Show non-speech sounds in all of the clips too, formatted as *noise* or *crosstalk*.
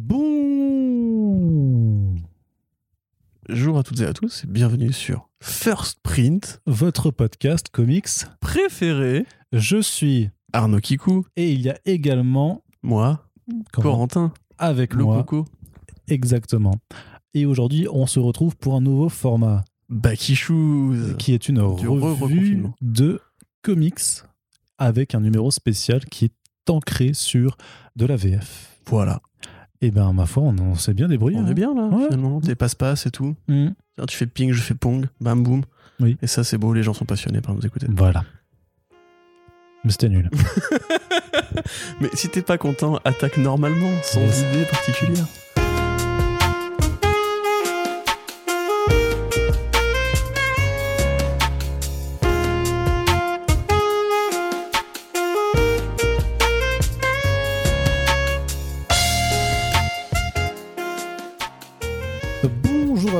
Bonjour à toutes et à tous et bienvenue sur First Print, votre podcast comics préféré. Je suis Arnaud Kikou et il y a également moi, Comment Corentin, avec le moi. Coco, Exactement. Et aujourd'hui, on se retrouve pour un nouveau format Backy Shoes. qui est une revue de comics avec un numéro spécial qui est ancré sur de la VF. Voilà, Et ben, ma foi, on, on s'est bien débrouillé. on hein. est bien là Ouais. finalement. Des passe-passe et tout. Mm. Tiens, Tu fais ping, je fais pong, bam boum. Oui. Et ça c'est beau, les gens sont passionnés par nous écouter. Voilà. Mais c'était nul. *laughs* Mais si t'es pas content, attaque normalement, sans Yes. idée particulière.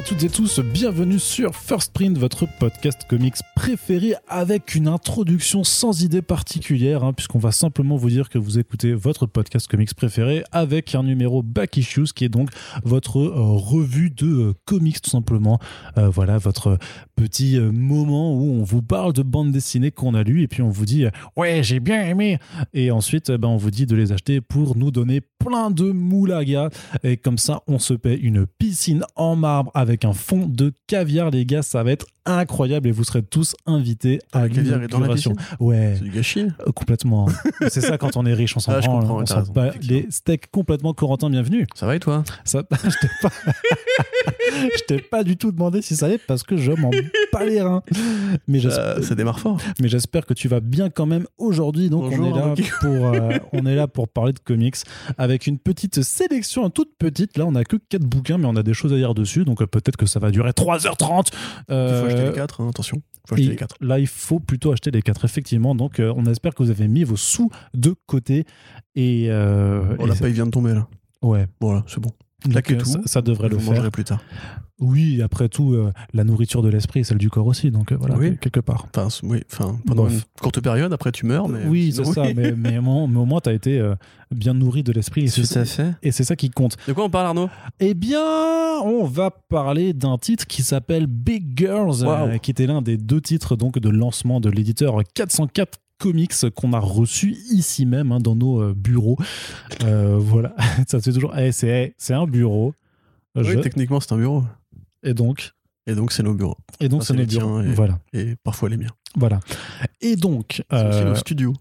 Toutes et tous, bienvenue sur First Print, votre podcast comics préféré avec une introduction sans idée particulière, hein, puisqu'on va simplement vous dire que vous écoutez votre podcast comics préféré avec un numéro Back Issues qui est donc votre euh, revue de euh, comics tout simplement. Euh, voilà, votre petit moment où on vous parle de bandes dessinées qu'on a lues et puis on vous dit ouais j'ai bien aimé et ensuite euh, ben, on vous dit de les acheter pour nous donner plein de moulaga et comme ça, on se paie une piscine en marbre avec un fond de caviar, les gars. Ça va être incroyable et vous serez tous invités à Le caviar est dans la piscine Ouais, C'est du gâchis. euh, complètement. *laughs* C'est ça quand on est riche, on s'en Ah, branle, on s'en bat les steaks complètement. Corentin, bienvenue. Ça va et toi? Ça, *laughs* je t'ai pas, *laughs* je t'ai pas du tout demandé si ça allait parce que je m'en bats les reins. Mais Euh, Ça démarre fort. mais j'espère que tu vas bien quand même aujourd'hui. Donc Bonjour, on est là pour euh, on est là pour parler de comics avec une petite sélection toute petite. Là, on a que quatre bouquins, mais on a des choses à dire dessus. Donc euh, peut-être que ça va durer 3h30. Il Euh, faut acheter les 4, attention. faut et acheter les 4. Là, il faut plutôt acheter les quatre, effectivement. Donc, euh, on espère que vous avez mis vos sous de côté. Et, euh, Oh, et la paye vient de tomber là. ouais, Voilà, c'est bon. Donc, Claquez euh, tout. ça, ça devrait le faire. plus tard. Oui, après tout, euh, la nourriture de l'esprit est celle du corps aussi. Donc, euh, voilà, Oui. quelque part. Enfin, oui, enfin, pendant Bref. une courte période, après tu meurs. Mais oui, c'est ça. Mais, mais, au moins- mais au moins, tu as été euh, bien nourri de l'esprit. Et c'est fait. et c'est ça qui compte. De quoi on parle, Arnaud? Eh bien, on va parler d'un titre qui s'appelle Big Girls, qui était l'un des deux titres donc de lancement de l'éditeur 404 Comics qu'on a reçu ici même hein, dans nos euh, bureaux. Euh, voilà, *laughs* ça c'est toujours. eh, c'est eh, c'est un bureau. Oui, Je- techniquement, c'est un bureau. et donc, Et donc, c'est nos bureaux. et donc Ah, c'est nos bureaux. et- Voilà, Et parfois les miens. voilà. Et donc, C'est euh, nos studios,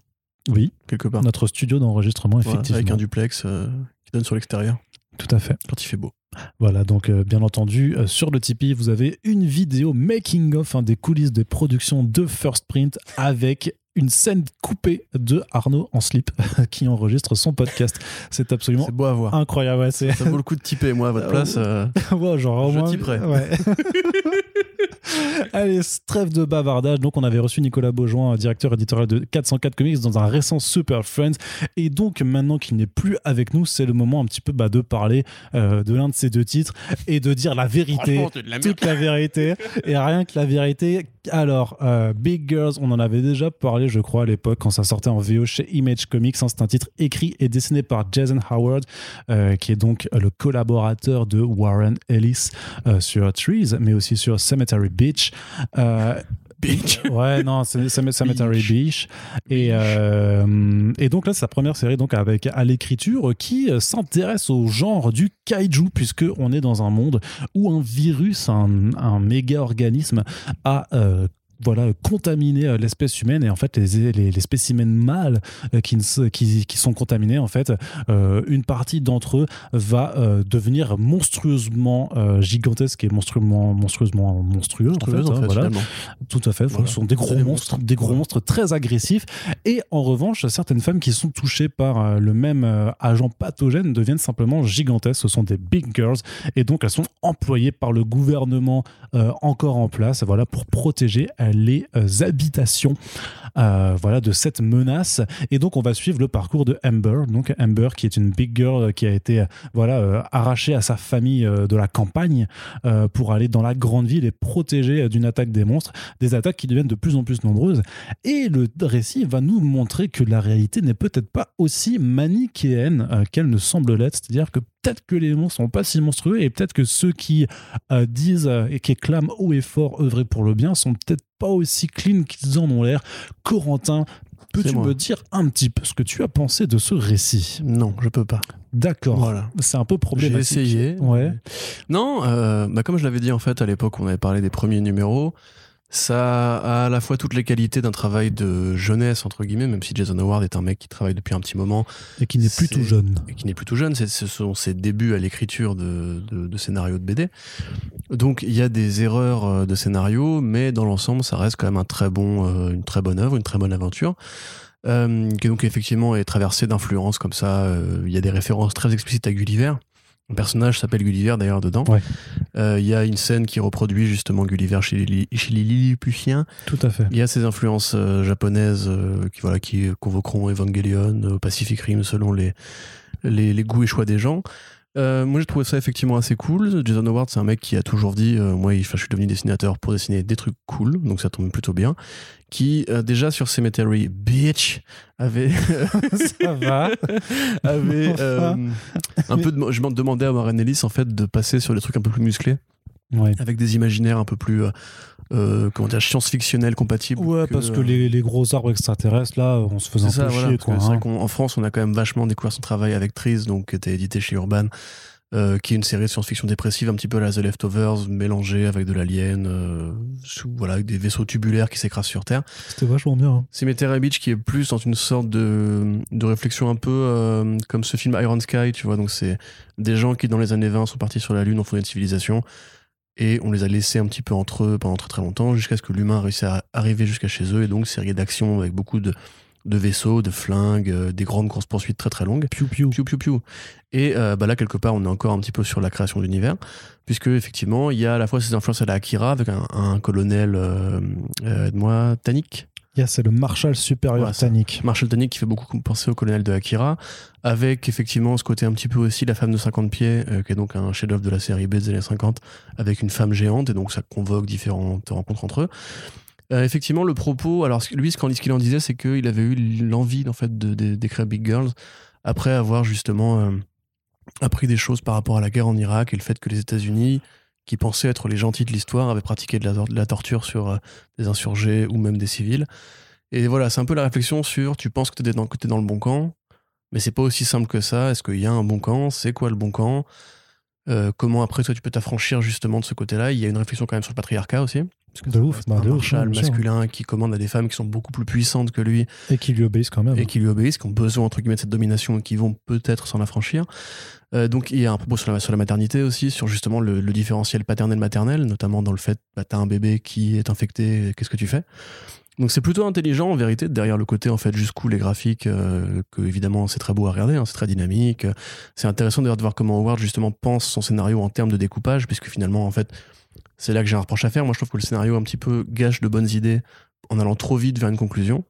oui, quelque part. notre studio d'enregistrement, Voilà, effectivement. avec un duplex euh, qui donne sur l'extérieur Tout à fait. quand il fait beau. Voilà, donc euh, bien entendu, euh, sur le Tipeee, vous avez une vidéo making-of hein, des coulisses des productions de First Print avec une scène coupée de Arnaud en slip *laughs* qui enregistre son podcast. C'est absolument C'est beau à voir. incroyable. Ouais, c'est... Ça vaut le coup de typer. Moi, à votre Euh, place, euh, *laughs* Ouais, genre, au Je moins- typerai. Ouais. *laughs* Allez, trêve de bavardage. Donc, on avait reçu Nicolas Beaujoin, directeur éditorial de 404 Comics, dans un récent Super Friends. Et donc, maintenant qu'il n'est plus avec nous, c'est le moment un petit peu bah, de parler euh, de l'un de ces deux titres et de dire la vérité la toute la vérité et rien que la vérité. Alors, euh, Big Girls, on en avait déjà parlé, je crois, à l'époque, quand ça sortait en VO chez Image Comics. hein. C'est un titre écrit et dessiné par Jason Howard, euh, qui est donc le collaborateur de Warren Ellis euh, sur Trees, mais aussi sur Cemetery Beach. Beach. *laughs* ouais, non, c'est Cemetery Beach. Et, euh, et donc là, c'est sa première série donc avec à l'écriture qui euh, s'intéresse au genre du kaiju, puisque on est dans un monde où un virus, un, un méga organisme, a euh, voilà, contaminé euh, l'espèce humaine et en fait les, les, les spécimens mâles euh, qui, qui, qui sont contaminés en fait euh, une partie d'entre eux va euh, devenir monstrueusement euh, gigantesque et monstrueusement monstrueusement monstrueux en fait, hein, fait, voilà. Tout à fait. Voilà. Ce sont des gros des monstres, monstres. des gros Voilà. monstres très agressifs. Et en revanche, certaines femmes qui sont touchées par le même agent pathogène deviennent simplement gigantesques. Ce sont des big girls. Et donc, elles sont employées par le gouvernement encore en place voilà, pour protéger les euh, habitations euh, voilà, de cette menace. Et donc, on va suivre le parcours de Amber. Donc, Amber, qui est une big girl qui a été euh, voilà, euh, arrachée à sa famille de la campagne pour aller dans la grande ville et protéger euh, d'une attaque des monstres, des attaques qui deviennent de plus en plus nombreuses. Et le récit va nous montrer que la réalité n'est peut-être pas aussi manichéenne qu'elle ne semble l'être. C'est-à-dire que peut-être que les monstres sont pas si monstrueux et peut-être que ceux qui disent et qui clament haut et fort œuvrer pour le bien sont peut-être pas aussi clean qu'ils en ont l'air. Corentin, peux-tu me dire un petit peu ce que tu as pensé de ce récit? Non, je peux pas. D'accord. Voilà. C'est un peu J'ai problématique. essayé. Ouais. Non, euh, bah comme je l'avais dit en fait à l'époque on avait parlé des premiers numéros, ça a à la fois toutes les qualités d'un travail de jeunesse entre guillemets, même si Jason Howard est un mec qui travaille depuis un petit moment Et qui n'est plus tout jeune. et qui n'est plus tout jeune, ce sont ses débuts à l'écriture de, de, de scénarios de BD. Donc il y a des erreurs euh, de scénario, mais dans l'ensemble, ça reste quand même un très bon, euh, une très bonne œuvre, une très bonne aventure. Euh, qui donc effectivement est traversée d'influences comme ça. Euh, Il y a des références très explicites à Gulliver. Le personnage s'appelle Gulliver d'ailleurs dedans. Ouais. Euh, Il y a une scène qui reproduit justement Gulliver chez les, chez les Lilliputiens. Tout à fait. Il y a ces influences euh, japonaises euh, qui, voilà, qui convoqueront Evangelion, Pacific Rim selon les, les, les goûts et choix des gens. Euh, moi, j'ai trouvé ça effectivement assez cool. Jason Howard, c'est un mec qui a toujours dit euh, Moi, je suis devenu dessinateur pour dessiner des trucs cool, donc ça tombe plutôt bien. Qui, euh, déjà sur Cemetery Bitch, avait, *laughs* Ça va. *laughs* avait un peu de, je m'en demandais à Warren Ellis en fait de passer sur des trucs un peu plus musclés, Ouais. avec des imaginaires un peu plus euh, euh, comment dire, science-fictionnels compatibles. Ouais, parce que les, les gros arbres extraterrestres, là, on se faisait un ça, peu voilà. chier, quoi. hein. vrai qu'en France, on a quand même vachement découvert son travail avec Trees, donc qui était édité chez Urban, euh, qui est une série de science-fiction dépressive, un petit peu à la The Leftovers, mélangée avec de l'alien, euh, voilà, avec des vaisseaux tubulaires qui s'écrasent sur Terre. C'était vachement bien. hein. Cemetery Beach qui est plus dans une sorte de, de réflexion un peu euh, comme ce film Iron Sky, tu vois. Donc c'est des gens qui dans les années 20 sont partis sur la Lune, ont fondé une civilisation et on les a laissés un petit peu entre eux pendant très très longtemps jusqu'à ce que l'humain réussisse à arriver jusqu'à chez eux et donc série d'actions avec beaucoup de, de vaisseaux, de flingues, euh, des grandes courses poursuites très très longues. Piou piou. Piou, piou, piou. Et euh, bah là, quelque part, on est encore un petit peu sur la création d'univers, puisque effectivement, il y a à la fois ces influences à la Akira avec un, un colonel, euh, euh, aide-moi, Tanik, Yeah, c'est le Marshal supérieur Ouais. Tannic. Marshall qui fait beaucoup penser au colonel de Akira, avec effectivement ce côté un petit peu aussi la femme de 50 pieds, euh, qui est donc un chef-d'œuvre de la série B des années 50, avec une femme géante, et donc ça convoque différentes rencontres entre eux. Euh, effectivement, le propos, alors lui, ce qu'il en disait, c'est qu'il avait eu l'envie en fait d'écrire Big Girls après avoir justement euh, appris des choses par rapport à la guerre en Irak et le fait que les États-Unis, qui pensaient être les gentils de l'histoire, avaient pratiqué de la, de la torture sur euh, des insurgés ou même des civils. Et voilà, c'est un peu la réflexion sur tu penses que tu es dans, le bon camp, mais c'est pas aussi simple que ça. Est-ce qu'il y a un bon camp? C'est quoi le bon camp? Euh, Comment après toi tu peux t'affranchir justement de ce côté-là? Il y a une réflexion quand même sur le patriarcat aussi. Parce que De ouf, bah, un de ouf, marshal masculin qui commande à des femmes qui sont beaucoup plus puissantes que lui Et qui lui obéissent quand même. et qui lui obéissent, qui ont besoin entre guillemets de cette domination et qui vont peut-être s'en affranchir. Euh, donc il y a un propos sur la, sur la maternité aussi, sur justement le, différentiel paternel-maternel, notamment dans le fait, bah, t'as un bébé qui est infecté, qu'est-ce que tu fais? Donc c'est plutôt intelligent en vérité, derrière le côté en fait jusqu'où les graphiques, euh, que évidemment c'est très beau à regarder, hein, c'est très dynamique. C'est intéressant d'ailleurs de voir comment Howard justement pense son scénario en termes de découpage, puisque finalement en fait c'est là que j'ai un reproche à faire. Moi je trouve que le scénario un petit peu gâche de bonnes idées en allant trop vite vers une conclusion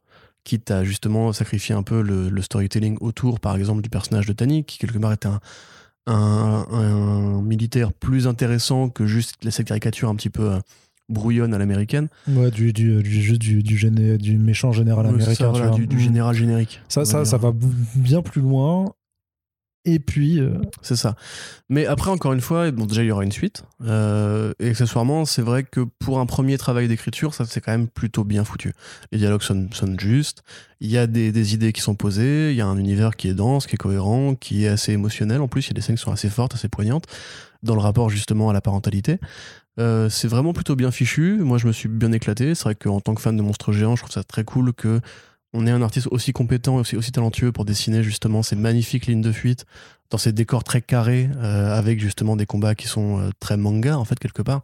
quitte à justement sacrifier un peu le, le storytelling autour, par exemple, du personnage de Tani, qui quelque part était un, un, un militaire plus intéressant que juste cette caricature un petit peu euh, brouillonne à l'américaine. Ouais, du, juste du, du, géné- du méchant général américain. ça, tu voilà, vois. du, du Mm. général générique. Ça, va bien plus loin. Et puis, euh, C'est ça. Mais après, encore une fois, bon, déjà, il y aura une suite. Euh, et accessoirement, c'est vrai que pour un premier travail d'écriture, ça, c'est quand même plutôt bien foutu. Les dialogues sonnent, sonnent justes. Il y a des, idées qui sont posées. Il y a un univers qui est dense, qui est cohérent, qui est assez émotionnel. En plus, il y a des scènes qui sont assez fortes, assez poignantes, dans le rapport justement à la parentalité. Euh, c'est vraiment plutôt bien fichu. Moi, je me suis bien éclaté. C'est vrai qu'en tant que fan de monstres géants, je trouve ça très cool que on ait un artiste aussi compétent et aussi, aussi talentueux pour dessiner justement ces magnifiques lignes de fuite dans ces décors très carrés euh, avec justement des combats qui sont euh, très manga en fait quelque part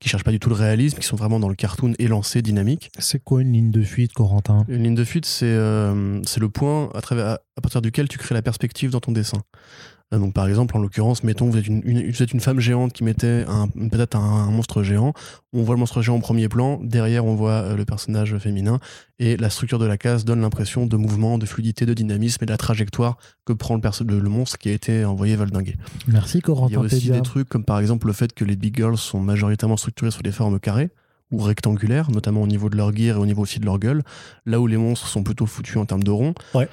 qui cherchent pas du tout le réalisme qui sont vraiment dans le cartoon élancé dynamique. C'est quoi une ligne de fuite, Corentin? Une ligne de fuite c'est euh, c'est le point à, travers, à, à partir duquel tu crées la perspective dans ton dessin donc par exemple en l'occurrence mettons vous êtes une, une- vous êtes une femme géante qui mettait un- peut-être un, un monstre géant. On voit le monstre géant en premier plan. Derrière on voit euh, le personnage féminin. Et la structure de la case donne l'impression de mouvement de fluidité de dynamisme et de la trajectoire que prend le, perso- le, le monstre qui a été envoyé valdinguer. Merci, il y a Corentin aussi des trucs comme par exemple le fait que les big girls sont majoritairement structurées sur des formes carrées ou rectangulaires, notamment au niveau de leur gear et au niveau aussi de leur gueule, là où les monstres sont plutôt foutus en termes de rond. Ouais.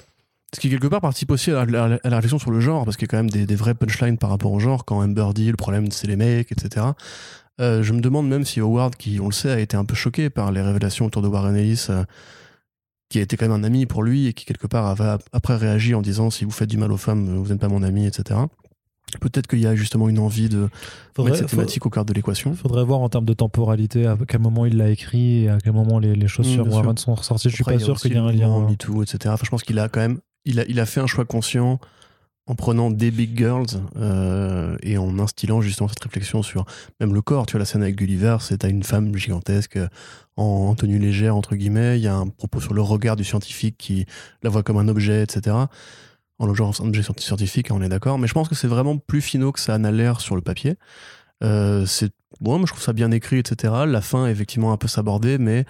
Ce qui, quelque part, participe aussi à la, réflexion sur le genre, parce qu'il y a quand même des, des vrais punchlines par rapport au genre. Quand Amber dit le problème, c'est les mecs, etc. Euh, je me demande même si Howard, qui, on le sait, a été un peu choqué par les révélations autour de Warren Ellis, euh, qui a été quand même un ami pour lui et qui, quelque part, avait après réagi en disant si vous faites du mal aux femmes, vous n'êtes pas mon ami, etc. Peut-être qu'il y a justement une envie de Faudrait- mettre cette thématique au cœur de l'équation. Faudrait voir en termes de temporalité à quel moment il l'a écrit et à quel moment les, les choses Mm, sur Warren sont ressorties. Je suis Après, pas il sûr qu'il y ait un lien. MeToo, etc. Enfin, je pense qu'il a quand même, il a, il a fait un choix conscient en prenant des big girls euh, et en instillant justement cette réflexion sur même le corps. Tu vois la scène avec Gulliver, c'est t'as une femme gigantesque euh, en tenue légère entre guillemets. Il y a un propos sur le regard du scientifique qui la voit comme un objet, etc. En objet scientifique, on est d'accord. Mais je pense que c'est vraiment plus finaux que ça n'a l'air sur le papier. Euh, c'est bon, moi je trouve ça bien écrit, etc. La fin est effectivement un peu sabordée, mais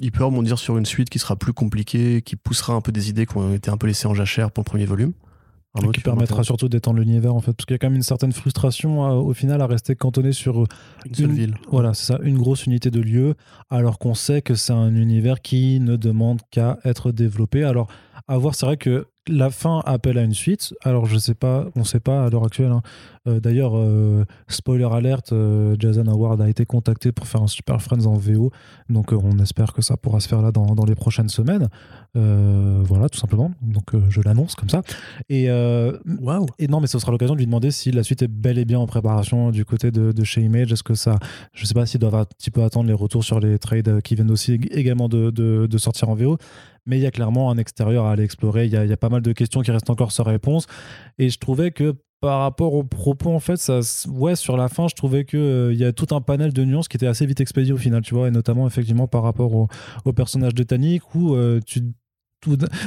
il peut rebondir sur une suite qui sera plus compliquée, qui poussera un peu des idées qui ont été un peu laissées en jachère pour le premier volume. Arnaud, qui permettra surtout d'étendre l'univers en fait parce qu'il y a quand même une certaine frustration euh, au final à rester cantonné sur une seule une- ville. voilà c'est ça une grosse unité de lieu alors qu'on sait que c'est un univers qui ne demande qu'à être développé alors à voir c'est vrai que la fin appelle à une suite alors je sais pas on sait pas à l'heure actuelle hein. Euh, d'ailleurs euh, spoiler alert euh, Jason Howard a été contacté pour faire un Super Friends en VO donc euh, on espère que ça pourra se faire là dans, dans les prochaines semaines voilà tout simplement donc je l'annonce comme ça et non, mais ce sera l'occasion de lui demander si la suite est bel et bien en préparation du côté de, de chez Image. Est-ce que ça. Je sais pas s'ils doivent un petit peu attendre les retours sur les trades qui viennent aussi ég- également de, de- de sortir en VO. Mais il y a clairement un extérieur à aller explorer. Il y a, pas mal de questions qui restent encore sans réponse. Et je trouvais que par rapport aux propos, en fait, ouais, sur la fin, je trouvais que euh, y a tout un panel de nuances qui était assez vite expédié au final, tu vois, et notamment effectivement par rapport au, personnage de Tannic où euh, tu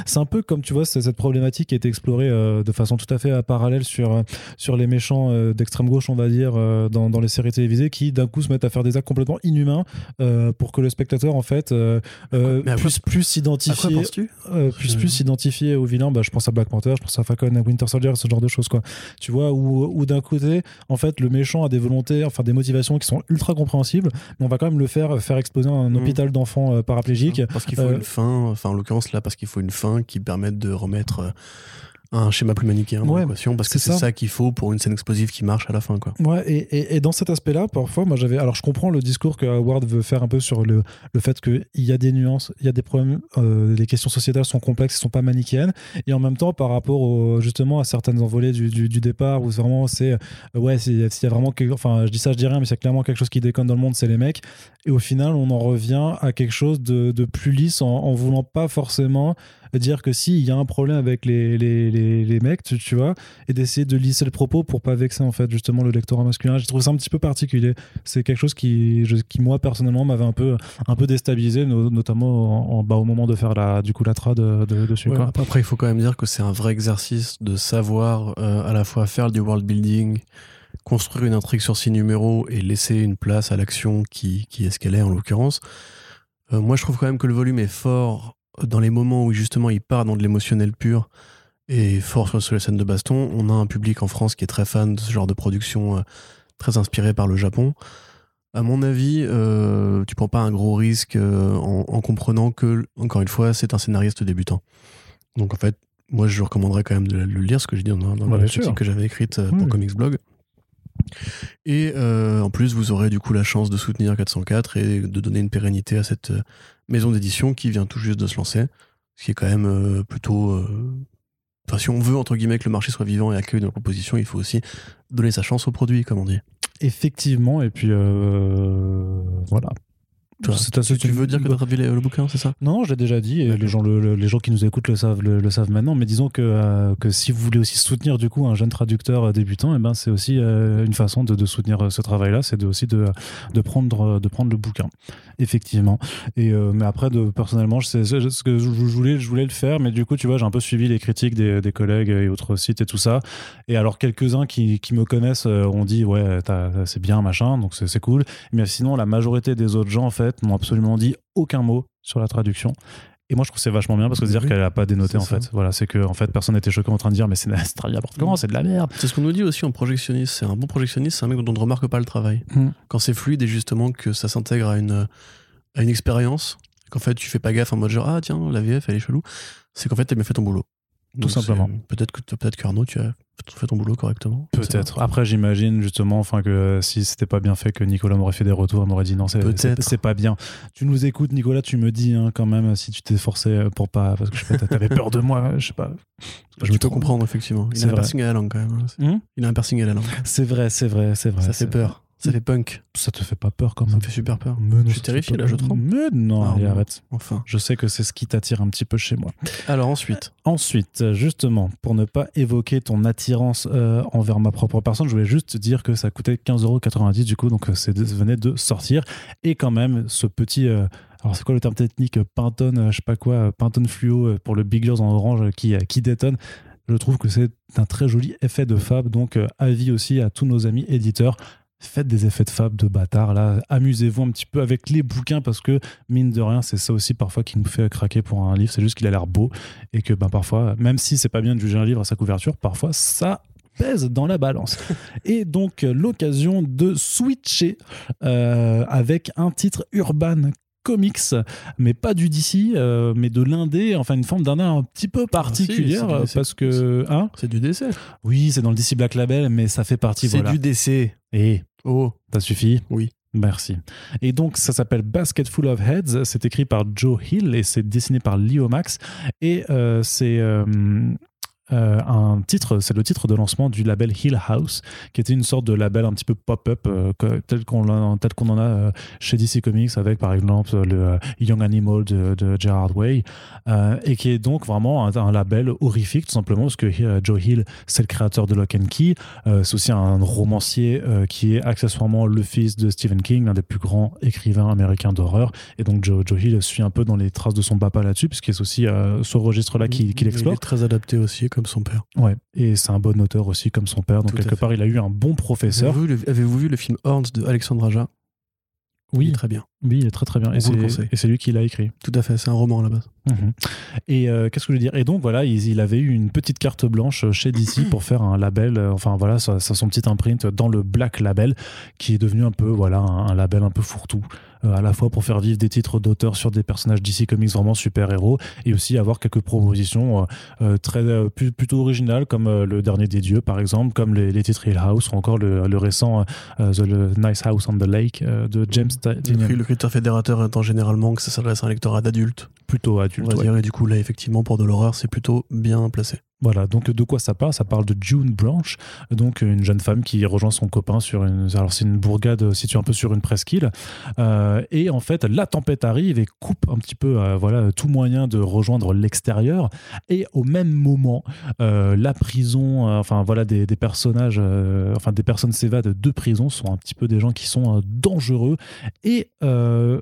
c'est un peu comme tu vois cette problématique qui a été explorée euh, de façon tout à fait euh, parallèle sur euh, sur les méchants euh, d'extrême gauche on va dire euh, dans, dans les séries télévisées qui d'un coup se mettent à faire des actes complètement inhumains pour que le spectateur en fait puisse plus s'identifier puisse plus s'identifier aux vilains bah, je pense à Black Panther je pense à Falcon à Winter Soldier ce genre de choses quoi. Tu vois où, où d'un côté en fait le méchant a des volontés enfin des motivations qui sont ultra compréhensibles mais on va quand même le faire faire exploser un Mhm. hôpital d'enfants paraplégiques Parce qu'il faut une fin, enfin en l'occurrence là, parce qu'il faut une fin qui permette de remettre euh, un schéma plus manichéen Ouais, l'équation, parce que c'est ça. ça, qu'il faut pour une scène explosive qui marche à la fin. Quoi. Ouais, et, et, et dans cet aspect-là, parfois, moi j'avais. Alors je comprends le discours que Howard veut faire un peu sur le, le fait qu'il y a des nuances, il y a des problèmes, euh, les questions sociétales sont complexes, ne sont pas manichéennes, et en même temps, par rapport au- justement à certaines envolées du, du, du départ, où vraiment c'est. euh, ouais, s'il y a s'il y a vraiment. quelque- enfin, je dis ça, je dis rien, mais c'est clairement quelque chose qui déconne dans le monde, c'est les mecs. Et au final, on en revient à quelque chose de, de plus lisse en, en voulant pas forcément dire que si il y a un problème avec les, les, les, les mecs, tu, tu vois, et d'essayer de lisser le propos pour pas vexer en fait justement le lectorat masculin. J'ai trouvé ça un petit peu particulier. C'est quelque chose qui, je- qui moi personnellement m'avait un peu, un peu déstabilisé, no- notamment en, en- bah, au moment de faire la, du coup la trad de, de- dessus. Ouais, quoi. après, après, il faut quand même dire que c'est un vrai exercice de savoir euh, à la fois faire du world building, construire une intrigue sur six numéros et laisser une place à l'action qui, qui est ce qu'elle est en l'occurrence. Euh, moi, je trouve quand même que le volume est fort dans les moments où justement il part dans de l'émotionnel pur et fort sur, les scènes de baston. On a un public en France qui est très fan de ce genre de production euh, très inspiré par le Japon. À mon avis, euh, tu prends pas un gros risque euh, en, en comprenant que, encore une fois, c'est un scénariste débutant. Donc en fait, moi je recommanderais quand même de le lire, ce que j'ai dit dans, dans Ouais, la critique sûr. que j'avais écrite euh, pour oui. Comics Blog. Et euh, en plus, vous aurez du coup la chance de soutenir 404 et de donner une pérennité à cette maison d'édition qui vient tout juste de se lancer, ce qui est quand même euh, plutôt. euh, Enfin, si on veut entre guillemets que le marché soit vivant et accueille nos propositions, il faut aussi donner sa chance au produit, comme on dit. Effectivement, et puis euh, voilà. C'est assez- tu, veux dire que tu as traduit le, bouquin, c'est ça? Non, je l'ai déjà dit, et les gens, le- le- les gens qui nous écoutent le savent, le, le savent maintenant, mais disons que, euh, que si vous voulez aussi soutenir du coup un jeune traducteur euh, débutant, eh ben, c'est aussi euh, une façon de, de soutenir ce travail-là, c'est de, aussi de, de, prendre, de prendre le bouquin, effectivement. Et, euh, mais après, de, personnellement, je sais, c'est ce que je, je voulais, je voulais le faire, mais du coup, tu vois, j'ai un peu suivi les critiques des, des collègues et autres sites et tout ça. Et alors, quelques-uns qui, qui me connaissent ont dit, ouais, c'est bien, machin, donc c'est cool. Mais sinon, la majorité des autres gens, en fait, n'ont absolument dit aucun mot sur la traduction. Et moi, je trouve que c'est vachement bien parce que se dire Oui, qu'elle a pas dénoté, en ça. fait. Voilà, c'est que, en fait, personne n'était choqué en train de dire, mais c'est *laughs* traduit n'importe comment, Mm. c'est de la merde. C'est ce qu'on nous dit aussi en projectionniste. C'est un bon projectionniste, c'est un mec dont on ne remarque pas le travail. Mm. Quand c'est fluide et justement que ça s'intègre à une, à une expérience, qu'en fait tu fais pas gaffe en mode genre ah tiens la VF elle est chelou, c'est qu'en fait t'as bien fait ton boulot. tout Donc, simplement. Peut-être que peut-être qu'Arnaud, tu as fait ton boulot correctement. Peut-être. Après, j'imagine justement, enfin que euh, si c'était pas bien fait, que Nicolas m'aurait fait des retours, m'aurait dit non, c'est pas bien. Tu nous écoutes, Nicolas, tu me dis hein, quand même si tu t'es forcé euh, pour pas, parce que je sais pas, t'avais peur de moi, je sais pas. Je me peux comprendre effectivement. Il a un piercing à la langue quand même. hein. Hum Il a un piercing à la langue. c'est vrai, c'est vrai, c'est vrai. ça fait peur. Ça fait punk. Ça te fait pas peur quand Ça même me fait super peur. Mais Je suis ça te terrifié, là, je tremble. Mais non, Ah, allez, arrête. Enfin. Je sais que c'est ce qui t'attire un petit peu chez moi. Alors ensuite, Ensuite, justement, pour ne pas évoquer ton attirance euh, envers ma propre personne, je voulais juste dire que ça coûtait 15,90€ du coup, donc euh, c'est ça venait de sortir. Et quand même, ce petit. euh, alors, c'est quoi le terme technique Pantone, euh, je sais pas quoi, Pantone fluo pour le Big Girls en orange qui, qui détonne. Je trouve que c'est un très joli effet de fab. Donc, euh, avis aussi à tous nos amis éditeurs. Faites des effets de fab de bâtard là. Amusez-vous un petit peu avec les bouquins parce que, mine de rien, c'est ça aussi parfois qui nous fait craquer pour un livre. C'est juste qu'il a l'air beau et que ben, parfois, même si c'est pas bien de juger un livre à sa couverture, parfois ça pèse dans la balance. *laughs* et donc l'occasion de switcher euh, avec un titre urban comics, mais pas du DC, euh, mais de l'indé, enfin une forme d'indé un petit peu particulière, euh, DC. parce que... Hein? C'est du décès. oui, c'est dans le DC Black Label, mais ça fait partie... C'est voilà. du décès. Et Oh, ça suffit oui. Merci. Et donc, ça s'appelle Basket Full of Heads. C'est écrit par Joe Hill et c'est dessiné par Leo Max. Et euh, c'est euh, euh, un titre, c'est le titre de lancement du label Hill House, qui était une sorte de label un petit peu pop-up, euh, tel qu'on en a euh, chez DC Comics, avec par exemple le Young Animal de, de Gerard Way, et qui est donc vraiment un, un label horrifique, tout simplement, parce que Joe Hill, c'est le créateur de Lock and Key. C'est aussi un romancier qui est accessoirement le fils de Stephen King, l'un des plus grands écrivains américains d'horreur. Et donc Joe, Joe Hill suit un peu dans les traces de son papa là-dessus, puisqu'il c'est aussi ce registre-là qu'il Il explore. est très adapté aussi, comme son père. Ouais. Et c'est un bon auteur aussi, comme son père. Donc Tout quelque part, il a eu un bon professeur. Avez-vous vu, le- avez-vous vu le film Horns de Alexandre Aja? Il Oui, est très bien. oui, il est très très bien. Et c'est lui qui l'a écrit. Tout à fait, c'est un roman à la base. Mhm. Et euh, qu'est-ce que je veux dire? Et donc voilà, il, il avait eu une petite carte blanche chez DC *clears throat* pour faire un label, euh, enfin voilà, ça, ça- son petit imprint dans le Black Label, qui est devenu un peu voilà un, un label un peu fourre-tout, à la fois pour faire vivre des titres d'auteurs sur des personnages DC Comics vraiment super héros, et aussi avoir quelques propositions euh, euh, très euh, plutôt originales comme euh, le dernier des dieux par exemple, comme les, les titres Hill House ou encore le, le récent euh, The Nice House on the Lake euh, de James Tynion, Le, critère fédérateur étant généralement que ça s'adresse à un lectorat d'adulte, plutôt on adulte. va ouais. dire, et du coup là effectivement pour de l'horreur c'est plutôt bien placé. Voilà, donc de quoi ça parle? Ça parle de June Blanche, donc une jeune femme qui rejoint son copain sur une. Alors c'est une bourgade située un peu sur une presqu'île, Euh, et en fait la tempête arrive et coupe un petit peu, euh, voilà, tout moyen de rejoindre l'extérieur. Et au même moment, euh, la prison, euh, enfin voilà, des, personnages, euh, enfin des personnes s'évadent de prison, sont un petit peu des gens qui sont euh, dangereux et euh,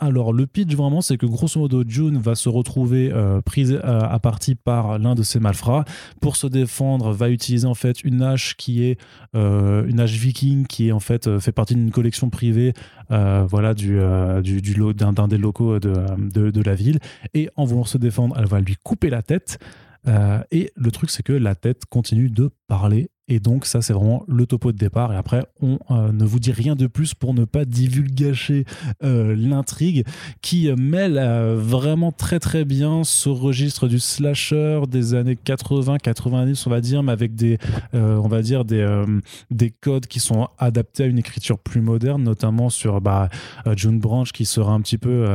alors, le pitch vraiment, c'est que grosso modo, June va se retrouver euh, prise euh, à partie par l'un de ses malfrats. Pour se défendre, va utiliser en fait une hache qui est euh, une hache viking qui est en fait fait partie d'une collection privée, voilà, du, d'un, des locaux de, de, de la ville. Et en voulant se défendre, elle va lui couper la tête. Et le truc, c'est que la tête continue de parler. Et donc, ça, c'est vraiment le topo de départ. Et après, on euh, ne vous dit rien de plus pour ne pas divulgacher euh, l'intrigue qui euh, mêle euh, vraiment très très bien ce registre du slasher des années 80-90, on va dire, mais avec des, on va dire des, des codes qui sont adaptés à une écriture plus moderne, notamment sur bah, June Branch qui sera un petit peu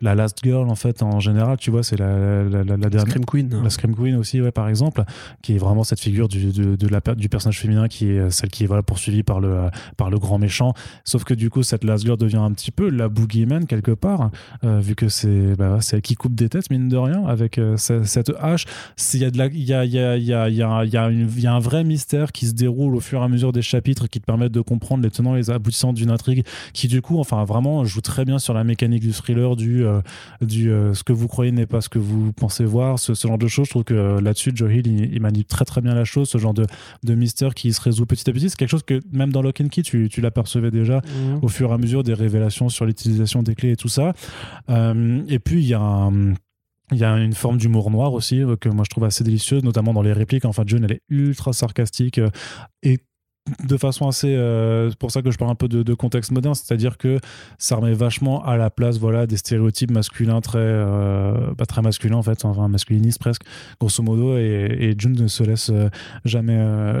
la last girl en fait en général. Tu vois, c'est la, la, la- la dernière. Scream Queen. La Scream Queen aussi, ouais, par exemple, qui est vraiment cette figure du, de la, du personnage féminin qui est celle qui est voilà, poursuivie par le, euh, par le grand méchant. Sauf que du coup, cette Last Girl devient un petit peu la boogeyman quelque part, euh, vu que c'est bah, elle qui coupe des têtes, mine de rien, avec euh, ce- cette hache. Il y, a un vrai mystère qui se déroule au fur et à mesure des chapitres qui te permettent de comprendre les tenants et les aboutissants d'une intrigue qui, du coup, enfin, vraiment joue très bien sur la mécanique du thriller, du, euh, du euh, ce que vous croyez n'est pas ce que vous pensez voir, ce, genre de choses. Je trouve que euh, là-dessus, Joe Hill, il, il très très bien la chose, ce genre de, de mystère qui se résout petit à petit. C'est quelque chose que même dans Lock and Key, tu, tu l'apercevais déjà Mhm. au fur et à mesure des révélations sur l'utilisation des clés et tout ça. Euh, et puis, il y a un- il y a une forme d'humour noir aussi euh, que moi je trouve assez délicieuse, notamment dans les répliques. Enfin, June, elle est ultra sarcastique euh, et de façon assez. euh, pour ça que je parle un peu de, contexte moderne, c'est-à-dire que ça remet vachement à la place voilà, des stéréotypes masculins très, euh, pas très masculins en fait, enfin masculinistes presque, grosso modo, et, June ne se laisse euh, jamais,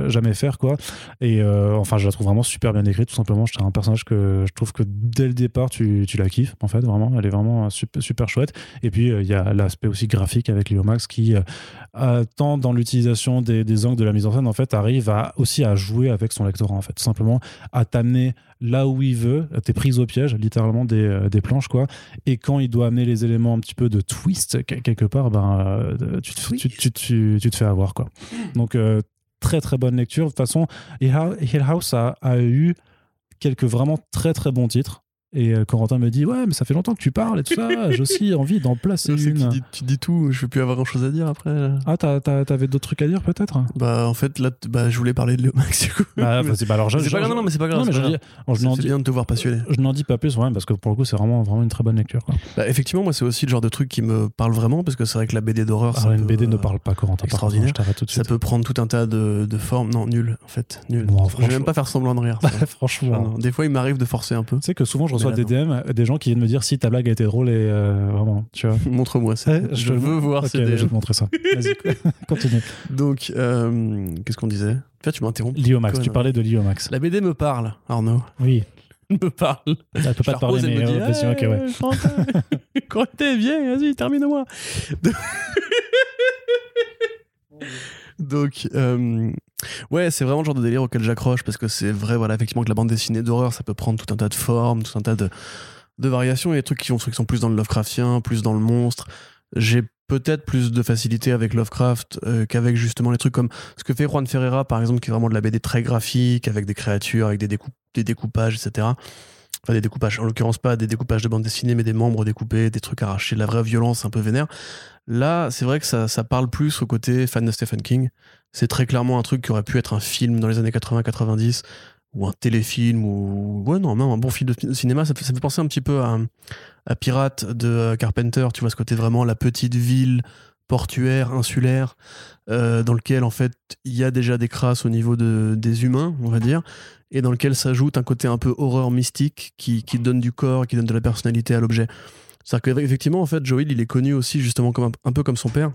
jamais faire quoi. Et enfin, je la trouve vraiment super bien écrite, tout simplement. C'est un personnage que je trouve que dès le départ, tu, tu la kiffes en fait, vraiment. Elle est vraiment super, super chouette. Et puis, il y a l'aspect aussi graphique avec Leo Max qui, euh, tant dans l'utilisation des, angles de la mise en scène, en fait, arrive à, aussi à jouer avec son lectorat, en fait, tout simplement, à t'amener là où il veut, t'es prise au piège, littéralement des, euh, des planches, quoi. Et quand il doit amener les éléments un petit peu de twist, que- quelque part, ben, euh, tu, te- fais avoir, quoi. Donc, très très bonne lecture. De toute façon, Hill House a, a eu quelques vraiment très très bons titres. Et euh, Corentin me dit Ouais, mais ça fait longtemps que tu parles et tout ça. *laughs* J'ai aussi envie d'en placer tu une. dis, tu dis tout, je vais plus avoir grand chose à dire après. Ah, t'avais d'autres trucs à dire peut-être? Bah, en fait, là, bah, je voulais parler de Léo Max, du coup. Bah, *laughs* bah alors je, c'est pas je- grave, non, non, mais c'est pas grave. non, mais c'est je, pas grave. je C'est bien de te voir passionné. je n'en dis pas plus, ouais, parce que pour le coup, c'est vraiment, vraiment une très bonne lecture. Quoi. Bah, effectivement, moi, c'est aussi le genre de truc qui me parle vraiment, parce que c'est vrai que la BD d'horreur, ça Alors, une BD ne euh, parle pas, Corentin. par contre, extraordinaire. Je t'arrête tout de Ça suite. peut prendre tout un tas de, de formes. Non, nul, en fait. Nul. Bon, je vais même pas faire semblant de rire. ça. Ah, *laughs* Franchement. Des fois, il m'arrive de forcer un peu. Tu sais que souvent, je reçois des DM, des gens qui viennent me dire si ta blague a été drôle et euh, vraiment, tu vois. *laughs* Montre-moi ça. Ouais, je veux voir Ok, ces Je vais DM. te montrer ça. Vas-y, *laughs* *laughs* continue. Donc, euh, qu'est-ce qu'on disait? En fait, tu m'interromps. Lio Max, tu parlais de Lio Max. La BD me parle, Arnaud. Oui, me parle. elle peut Je pas te parler, mais me dit, euh, vas-y, ok, ouais. Eh, Corentin, Corentin, viens, vas-y, termine-moi. Donc, euh, ouais, c'est vraiment le genre de délire auquel j'accroche parce que c'est vrai, voilà, effectivement, que la bande dessinée d'horreur, ça peut prendre tout un tas de formes, tout un tas de, variations. Il y a des trucs qui, vont, qui sont plus dans le Lovecraftien, plus dans le monstre. J'ai peut-être plus de facilité avec Lovecraft euh, qu'avec justement les trucs comme ce que fait Juan Ferreira, par exemple, qui est vraiment de la BD très graphique, avec des créatures, avec des, des découpages, etc. Enfin, des découpages, en l'occurrence pas des découpages de bande dessinée, mais des membres découpés, des trucs arrachés, de la vraie violence un peu vénère. Là, c'est vrai que ça, ça parle plus au côté fan de Stephen King. C'est très clairement un truc qui aurait pu être un film dans les années 80-90, ou un téléfilm, ou. Ouais, non, même un bon film de cinéma. Ça, fait- ça fait penser un petit peu à, à Pirate de euh, Carpenter, tu vois, ce côté vraiment la petite ville portuaire, insulaire, euh, dans lequel en fait il y a déjà des crasses au niveau de, des humains, on va dire, et dans lequel s'ajoute un côté un peu horreur mystique qui, donne du corps, qui donne de la personnalité à l'objet. C'est-à-dire qu'effectivement, en fait, Joel, il est connu aussi justement un peu comme son père,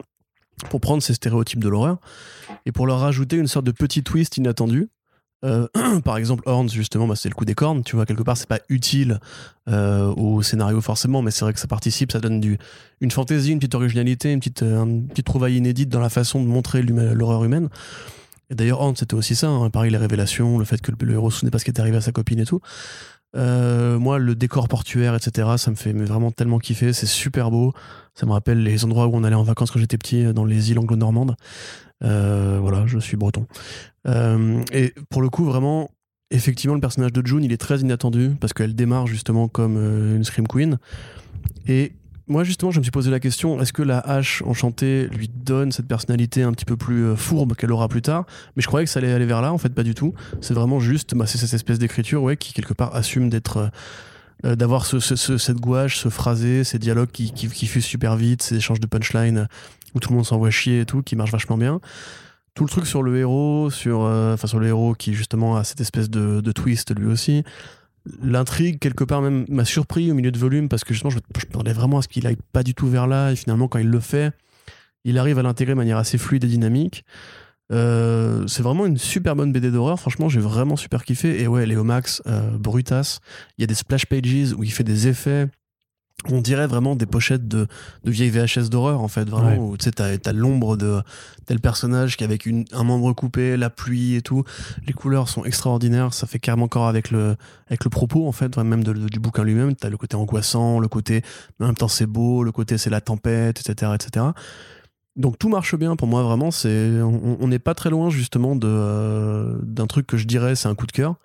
pour prendre ces stéréotypes de l'horreur et pour leur rajouter une sorte de petit twist inattendu. Euh, *clears throat* par exemple, Horns, justement, bah, c'est le coup des cornes, tu vois, quelque part, c'est pas utile euh, au scénario forcément, mais c'est vrai que ça participe, ça donne une fantaisie, une petite originalité, une petite, euh, une petite trouvaille inédite dans la façon de montrer l'horreur humaine. Et d'ailleurs, Horns, c'était aussi ça, hein, pareil, les révélations, le fait que le, héros souvenait pas ce qui était arrivé à sa copine et tout. Euh, moi, le décor portuaire, etc., ça me fait vraiment tellement kiffer, c'est super beau. Ça me rappelle les endroits où on allait en vacances quand j'étais petit, dans les îles anglo-normandes. Euh, voilà, je suis breton. Euh, et pour le coup, vraiment, effectivement, le personnage de June, il est très inattendu parce qu'elle démarre justement comme euh, une Scream Queen. Et moi, justement, je me suis posé la question est-ce que la hache enchantée lui donne cette personnalité un petit peu plus euh, fourbe qu'elle aura plus tard? Mais je croyais que ça allait aller vers là, en fait, pas du tout. C'est vraiment juste, bah, c'est cette espèce d'écriture, ouais, qui quelque part assume d'être. euh, euh, d'avoir ce, ce- ce- cette gouache, ce phrasé, ces dialogues qui, qui, super vite, ces échanges de punchline où tout le monde s'envoie chier et tout, qui marche vachement bien. Tout le truc sur le héros, sur, enfin sur le héros qui justement a cette espèce de twist lui aussi. L'intrigue, quelque part même, m'a surpris au milieu de volume parce que justement, je, je m'attendais vraiment à ce qu'il aille pas du tout vers là et finalement, quand il le fait, il arrive à l'intégrer de manière assez fluide et dynamique. Euh, c'est vraiment une super bonne BD d'horreur. Franchement, j'ai vraiment super kiffé. Et ouais, Léo Max, euh, Brutas. Il y a des splash pages où il fait des effets. On dirait vraiment des pochettes de, de vieilles VHS d'horreur, en fait. Vraiment, Ouais. où tu sais, t'as, t'as l'ombre de tel personnage qui, avec une, un membre coupé, la pluie et tout. Les couleurs sont extraordinaires. Ça fait carrément corps avec le, avec le propos, en fait, même de- de- du bouquin lui-même. T'as le côté angoissant, le côté, mais en même temps, c'est beau, le côté, c'est la tempête, etc., etc. Donc tout marche bien pour moi vraiment. C'est on on n'est pas très loin justement de euh, d'un truc que je dirais c'est un coup de cœur.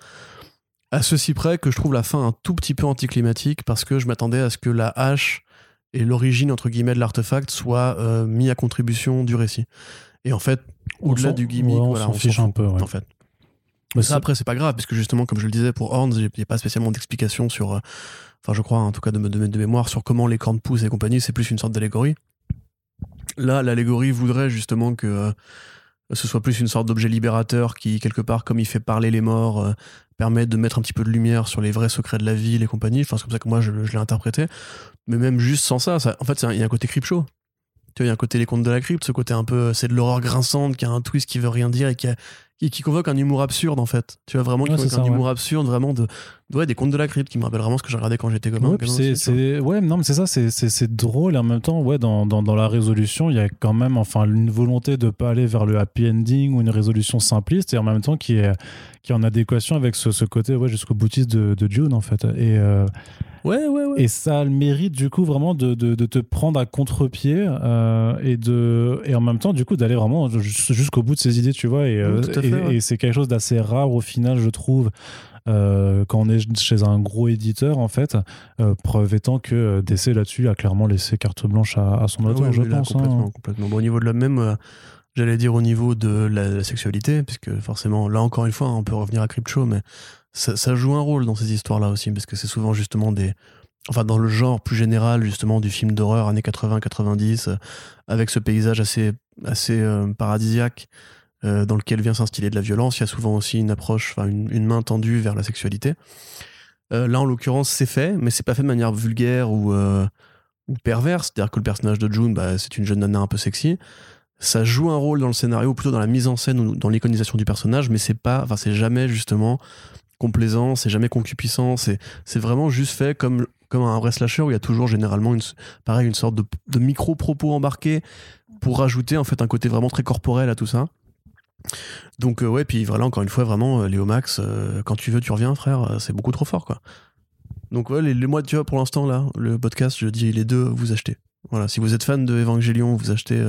À ceci près que je trouve la fin un tout petit peu anticlimatique parce que je m'attendais à ce que la hache et l'origine entre guillemets de l'artefact soient euh, mis à contribution du récit. Et en fait, au-delà du gimmick, ouais, on voilà, s'en fiche un peu, ouais. en fait. Mais Ça après c'est pas grave puisque justement comme je le disais pour Horns, il n'y a pas spécialement d'explication sur, euh, enfin je crois en tout cas de, de, de mémoire sur comment les cornes poussent et compagnie. C'est plus une sorte d'allégorie. Là, l'allégorie voudrait justement que euh, ce soit plus une sorte d'objet libérateur qui, quelque part, comme il fait parler les morts, euh, permet de mettre un petit peu de lumière sur les vrais secrets de la ville et compagnie. Enfin, c'est comme ça que moi, je, je l'ai interprété. Mais même juste sans ça, ça en fait, il y a un côté creep show. Tu vois, il y a un côté les contes de la crypte, ce côté un peu, c'est de l'horreur grinçante, qui a un twist qui veut rien dire et qui, a- qui, qui convoque un humour absurde, en fait. Tu vois, vraiment, qui Ouais, convoque un humour absurde, vraiment de, ouais, des contes de la crypte, qui me rappellent vraiment ce que j'ai regardé quand j'étais gamin. Ouais, c'est, ouais, non, mais c'est ça, c'est, drôle et en même temps, ouais, dans, dans, dans la résolution, il y a quand même, enfin, une volonté de pas aller vers le happy ending ou une résolution simpliste et en même temps qui est, qui est en adéquation avec ce, ce côté, ouais, jusqu'au boutiste de, de June, en fait. Et, euh, Ouais, ouais, ouais. et ça a le mérite, du coup, vraiment de, de, de te prendre à contre-pied euh, et, de, et en même temps, du coup, d'aller vraiment jus- jusqu'au bout de ses idées, tu vois. Et, Oui, euh, et c'est quelque chose d'assez rare au final, je trouve. Euh, quand on est chez un gros éditeur, en fait, euh, preuve étant que euh, DC là-dessus a clairement laissé carte blanche à, à son Ah auteur, ouais, je oui, là, pense. hein. Complètement, complètement. Bon, au niveau de la même, euh, j'allais dire au niveau de la, la sexualité, puisque forcément, là encore une fois, on peut revenir à Crypto, mais ça, ça joue un rôle dans ces histoires-là aussi, parce que c'est souvent justement des. Enfin, dans le genre plus général, justement, du film d'horreur années 80-90, euh, avec ce paysage assez, assez euh, paradisiaque. Euh, dans lequel vient s'instiller de la violence, il y a souvent aussi une approche, enfin une, main tendue vers la sexualité. Euh, là, en l'occurrence, c'est fait, mais c'est pas fait de manière vulgaire ou, euh, perverse. C'est-à-dire que le personnage de June, bah, c'est une jeune nana un peu sexy. Ça joue un rôle dans le scénario, ou plutôt dans la mise en scène ou dans l'iconisation du personnage, mais c'est pas, enfin, c'est jamais justement complaisant, c'est jamais concupiscent, c'est, c'est vraiment juste fait comme, comme un vrai slasher où il y a toujours généralement une, pareil, une sorte de, de micro-propos embarqué pour rajouter en fait un côté vraiment très corporel à tout ça. Donc euh, ouais, puis voilà, encore une fois, vraiment, euh, Léo Max, euh, quand tu veux, tu reviens, frère, c'est beaucoup trop fort, quoi. Donc ouais, les, les mois, tu vois, pour l'instant, là, le podcast, je dis les deux, vous achetez. Voilà, si vous êtes fan de Evangelion, vous achetez.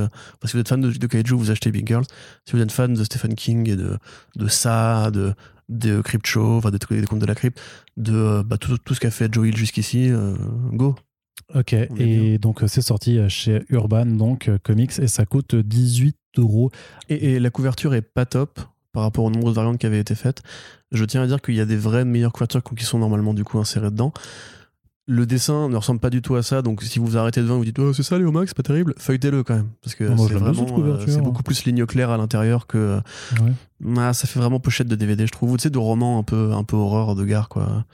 si vous êtes fan de, Kaiju, vous achetez Big Girls. Si vous êtes fan de Stephen King et de, ça, de, de Crypt Show, enfin, des, des de la crypte, de bah, tout, ce qu'a fait Joey jusqu'ici, euh, go. Ok, et donc euh, c'est sorti euh, chez Urban, donc euh, Comics, et ça coûte 18 euros. Et, et la couverture est pas top par rapport au nombre de variantes qui avaient été faites. Je tiens à dire qu'il y a des vraies meilleures couvertures qui sont normalement du coup insérées dedans. Le dessin ne ressemble pas du tout à ça, donc si vous vous arrêtez devant, vous dites oh, c'est ça Léo Max, c'est pas terrible, feuilletez-le quand même, parce que c'est vraiment, euh, c'est beaucoup plus ligne claire à l'intérieur que Ouais. ah, ça fait vraiment pochette de DVD, je trouve, ou tu sais de roman un peu un peu horreur de gare quoi.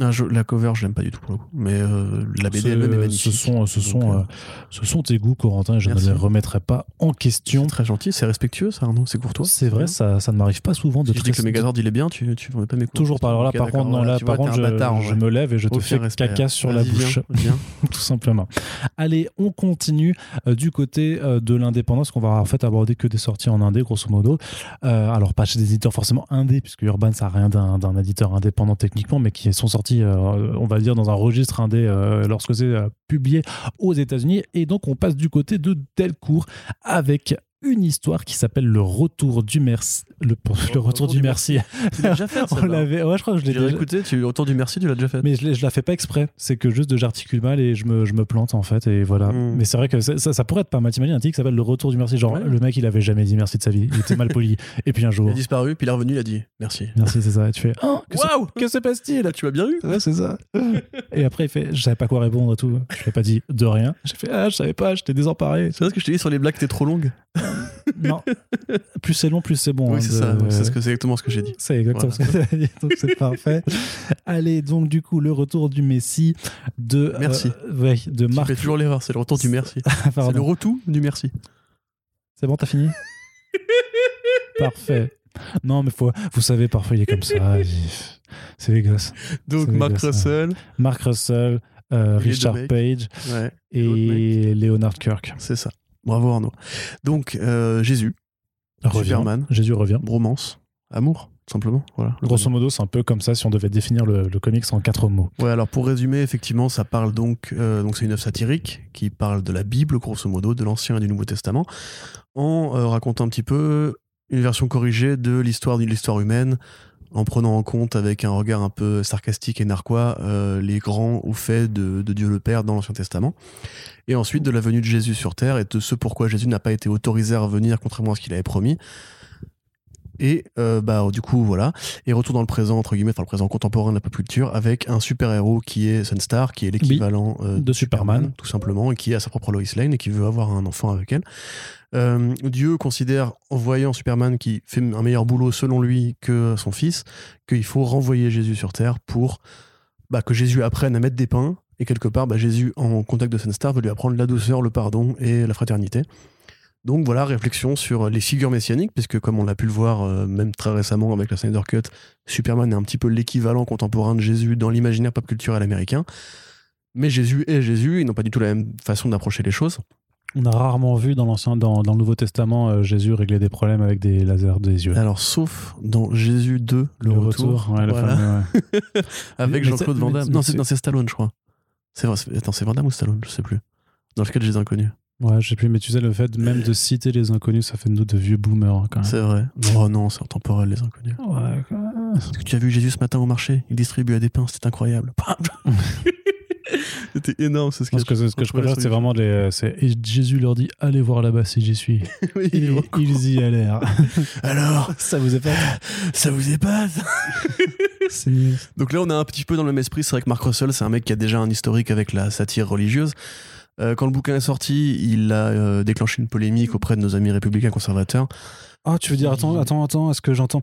Ah, je- la cover, je l'aime pas du tout pour le coup, mais euh, la BD elle-même est ce magnifique. sont, ce, Donc, sont, euh, euh, ce sont tes goûts, Corentin, et je Merci. ne les remettrai pas en question. très gentil, c'est respectueux ça Arnaud, c'est courtois. C'est vrai, ça, ça ne m'arrive pas souvent de Si je dis que le Megazord il est bien, tu tu vas pas m'écouter. Toujours pas. Alors là, par contre, non, là, tu par contre, je, bâtard, je me lève et je te fais respect. caca sur la Vas-y, bouche, Viens, viens. *laughs* tout simplement. Allez, on continue euh, du côté euh, de l'indépendance, qu'on va en fait aborder que des sorties en indé, grosso modo. Euh, alors, pas chez des éditeurs forcément indé, puisque Urban, ça n'a rien d'un d'un éditeur indépendant techniquement, mais qui sont sortis, euh, on va dire, dans un registre indé euh, lorsque c'est euh, publié aux États-Unis. Et donc, on passe du côté de Delcourt avec une histoire qui s'appelle Le Retour du Merci. Le, le Retour du Merci. Tu l'as déjà fait, *laughs* On l'avait. Ouais, je crois que je l'ai déjà. écouté, tu autour du merci, tu l'as déjà fait. Mais je, l'ai- je la fais pas exprès. C'est que juste de j'articule mal et je me, je me plante en fait. Et voilà. Mm. Mais c'est vrai que ça, ça, ça pourrait être pas mal. T'imagines un titre qui s'appelle Le Retour du Merci. Genre, Ouais. le mec, il avait jamais dit merci de sa vie. Il était mal poli. *laughs* et puis un Il jour, a disparu, puis il est revenu, il a dit merci. merci, c'est ça. Et tu fais, oh, Waouh que se passe-t-il? Là, tu m'as bien eu. Ouais, c'est ça. et après, il fait, je savais pas quoi répondre et tout. Je lui ai pas dit de rien. J'ai fait, ah, je savais pas, j'étais désemparé. C'est vrai ce que je t'ai dit sur les blagues, t'es trop longue. Non. *laughs* Plus c'est long, plus c'est bon. oui, hein, c'est de- ça. C'est ce c'est exactement ce que j'ai dit. C'est exactement Voilà. ce que tu as dit, donc c'est parfait. *laughs* Allez, donc du coup, le retour du Messi de... euh, Merci. ouais, de Marc... fais toujours l'erreur, c'est le retour du merci. *laughs* C'est Pardon. le retour du merci. C'est bon, t'as fini Parfait. Non, mais faut, vous savez, parfois il est comme ça. il- C'est les gosses. Donc, C'est Mark dégueulasse, Russell. Mark Russell, euh, deux Richard. Page Ouais, et Leonard Kirk. c'est ça. Bravo Arnaud. Donc, euh, Jésus, Revient. Superman. Jésus revient. bromance, amour, simplement. Voilà. Grosso modo, c'est un peu comme ça si on devait définir le, le comics en quatre mots. Ouais, alors pour résumer, effectivement, ça parle donc, euh, donc c'est une œuvre satirique qui parle de la Bible, grosso modo, de l'Ancien et du Nouveau Testament, en euh, racontant un petit peu une version corrigée de l'histoire de l'histoire humaine, en prenant en compte avec un regard un peu sarcastique et narquois euh, les grands ou faits de, de Dieu le Père dans l'Ancien Testament, et ensuite de la venue de Jésus sur Terre et de ce pourquoi Jésus n'a pas été autorisé à revenir contrairement à ce qu'il avait promis. Et euh, bah du coup voilà, et retour dans le présent entre guillemets, enfin le présent contemporain de la pop culture avec un super héros qui est Sunstar, qui est l'équivalent euh, De Superman. tout simplement, et qui a sa propre Lois Lane et qui veut avoir un enfant avec elle. Euh, Dieu considère, en voyant Superman qui fait un meilleur boulot selon lui que son fils, qu'il faut renvoyer Jésus sur Terre pour bah, que Jésus apprenne à mettre des pains. Et quelque part, bah, Jésus, en contact de Sunstar, veut lui apprendre la douceur, le pardon et la fraternité. Donc voilà, réflexion sur les figures messianiques, puisque comme on l'a pu le voir euh, même très récemment avec la Snyder Cut, Superman est un petit peu l'équivalent contemporain de Jésus dans l'imaginaire pop culturel américain. Mais Jésus est Jésus, ils n'ont pas du tout la même façon d'approcher les choses. On a rarement vu dans l'ancien, dans, dans le Nouveau Testament, euh, Jésus régler des problèmes avec des lasers des yeux. Alors, sauf dans Jésus 2, le, retour, ouais, le voilà, fameux, ouais. *laughs* avec Jean-Claude Van Damme. Non, c'est Stallone, je crois. C'est vrai, attends, c'est Van Damme ou Stallone? Je sais plus. Dans le sketch des inconnus. Ouais, je sais plus, mais tu sais, le fait même de citer les inconnus, ça fait de nous de vieux boomers hein, quand même. C'est vrai. Oh non, c'est intemporel, les inconnus. Ouais, quand même. Que tu as vu Jésus ce matin au marché? Il distribuait des pains, c'était incroyable. *laughs* *laughs* c'était énorme ce Je pense sketch. que ce ce que je préfère, c'est vraiment les. euh, c'est- Et Jésus leur dit Allez voir là-bas si j'y suis. *laughs* Oui, Et ils y allèrent. Alors, ça vous épate? Ça vous épate? C'est. Donc là, on est un petit peu dans le même esprit. C'est vrai que Mark Russell, c'est un mec qui a déjà un historique avec la satire religieuse. Euh, quand le bouquin est sorti, il a euh, déclenché une polémique auprès de nos amis républicains conservateurs. Ah, tu veux dire, attends, attends, attends, est-ce que j'entends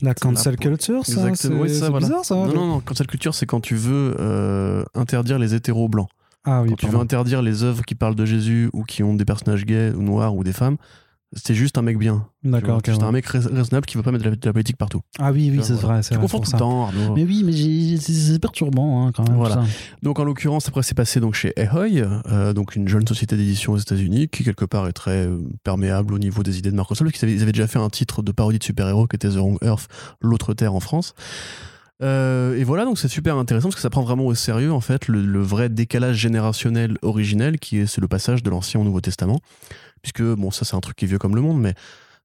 la cancel culture ça Exactement, C'est oui, ça, c'est voilà. bizarre ça Non, non, non. Cancel culture, c'est quand tu veux euh, interdire les hétéros blancs. Ah oui, quand tu veux interdire les œuvres qui parlent de Jésus ou qui ont des personnages gays ou noirs ou des femmes, c'est juste un mec bien. D'accord. C'est juste ouais. un mec rais- raisonnable qui veut pas mettre de la, de la politique partout. Ah oui, oui, c'est vrai, c'est Tu confonds tout ça. le temps, Arnaud. Mais oui, mais c'est perturbant hein, quand même. Voilà. ça. Donc en l'occurrence, après c'est passé donc chez Ahoy, euh, donc une jeune société d'édition aux États-Unis qui quelque part est très euh, perméable au niveau des idées de Mark Russell, parce qu'ils avaient, déjà fait un titre de parodie de super-héros qui était The Wrong Earth, l'autre Terre en France. Euh, et voilà, donc c'est super intéressant parce que ça prend vraiment au sérieux en fait le, le vrai décalage générationnel originel qui est c'est le passage de l'Ancien au Nouveau Testament, puisque bon ça c'est un truc qui est vieux comme le monde, mais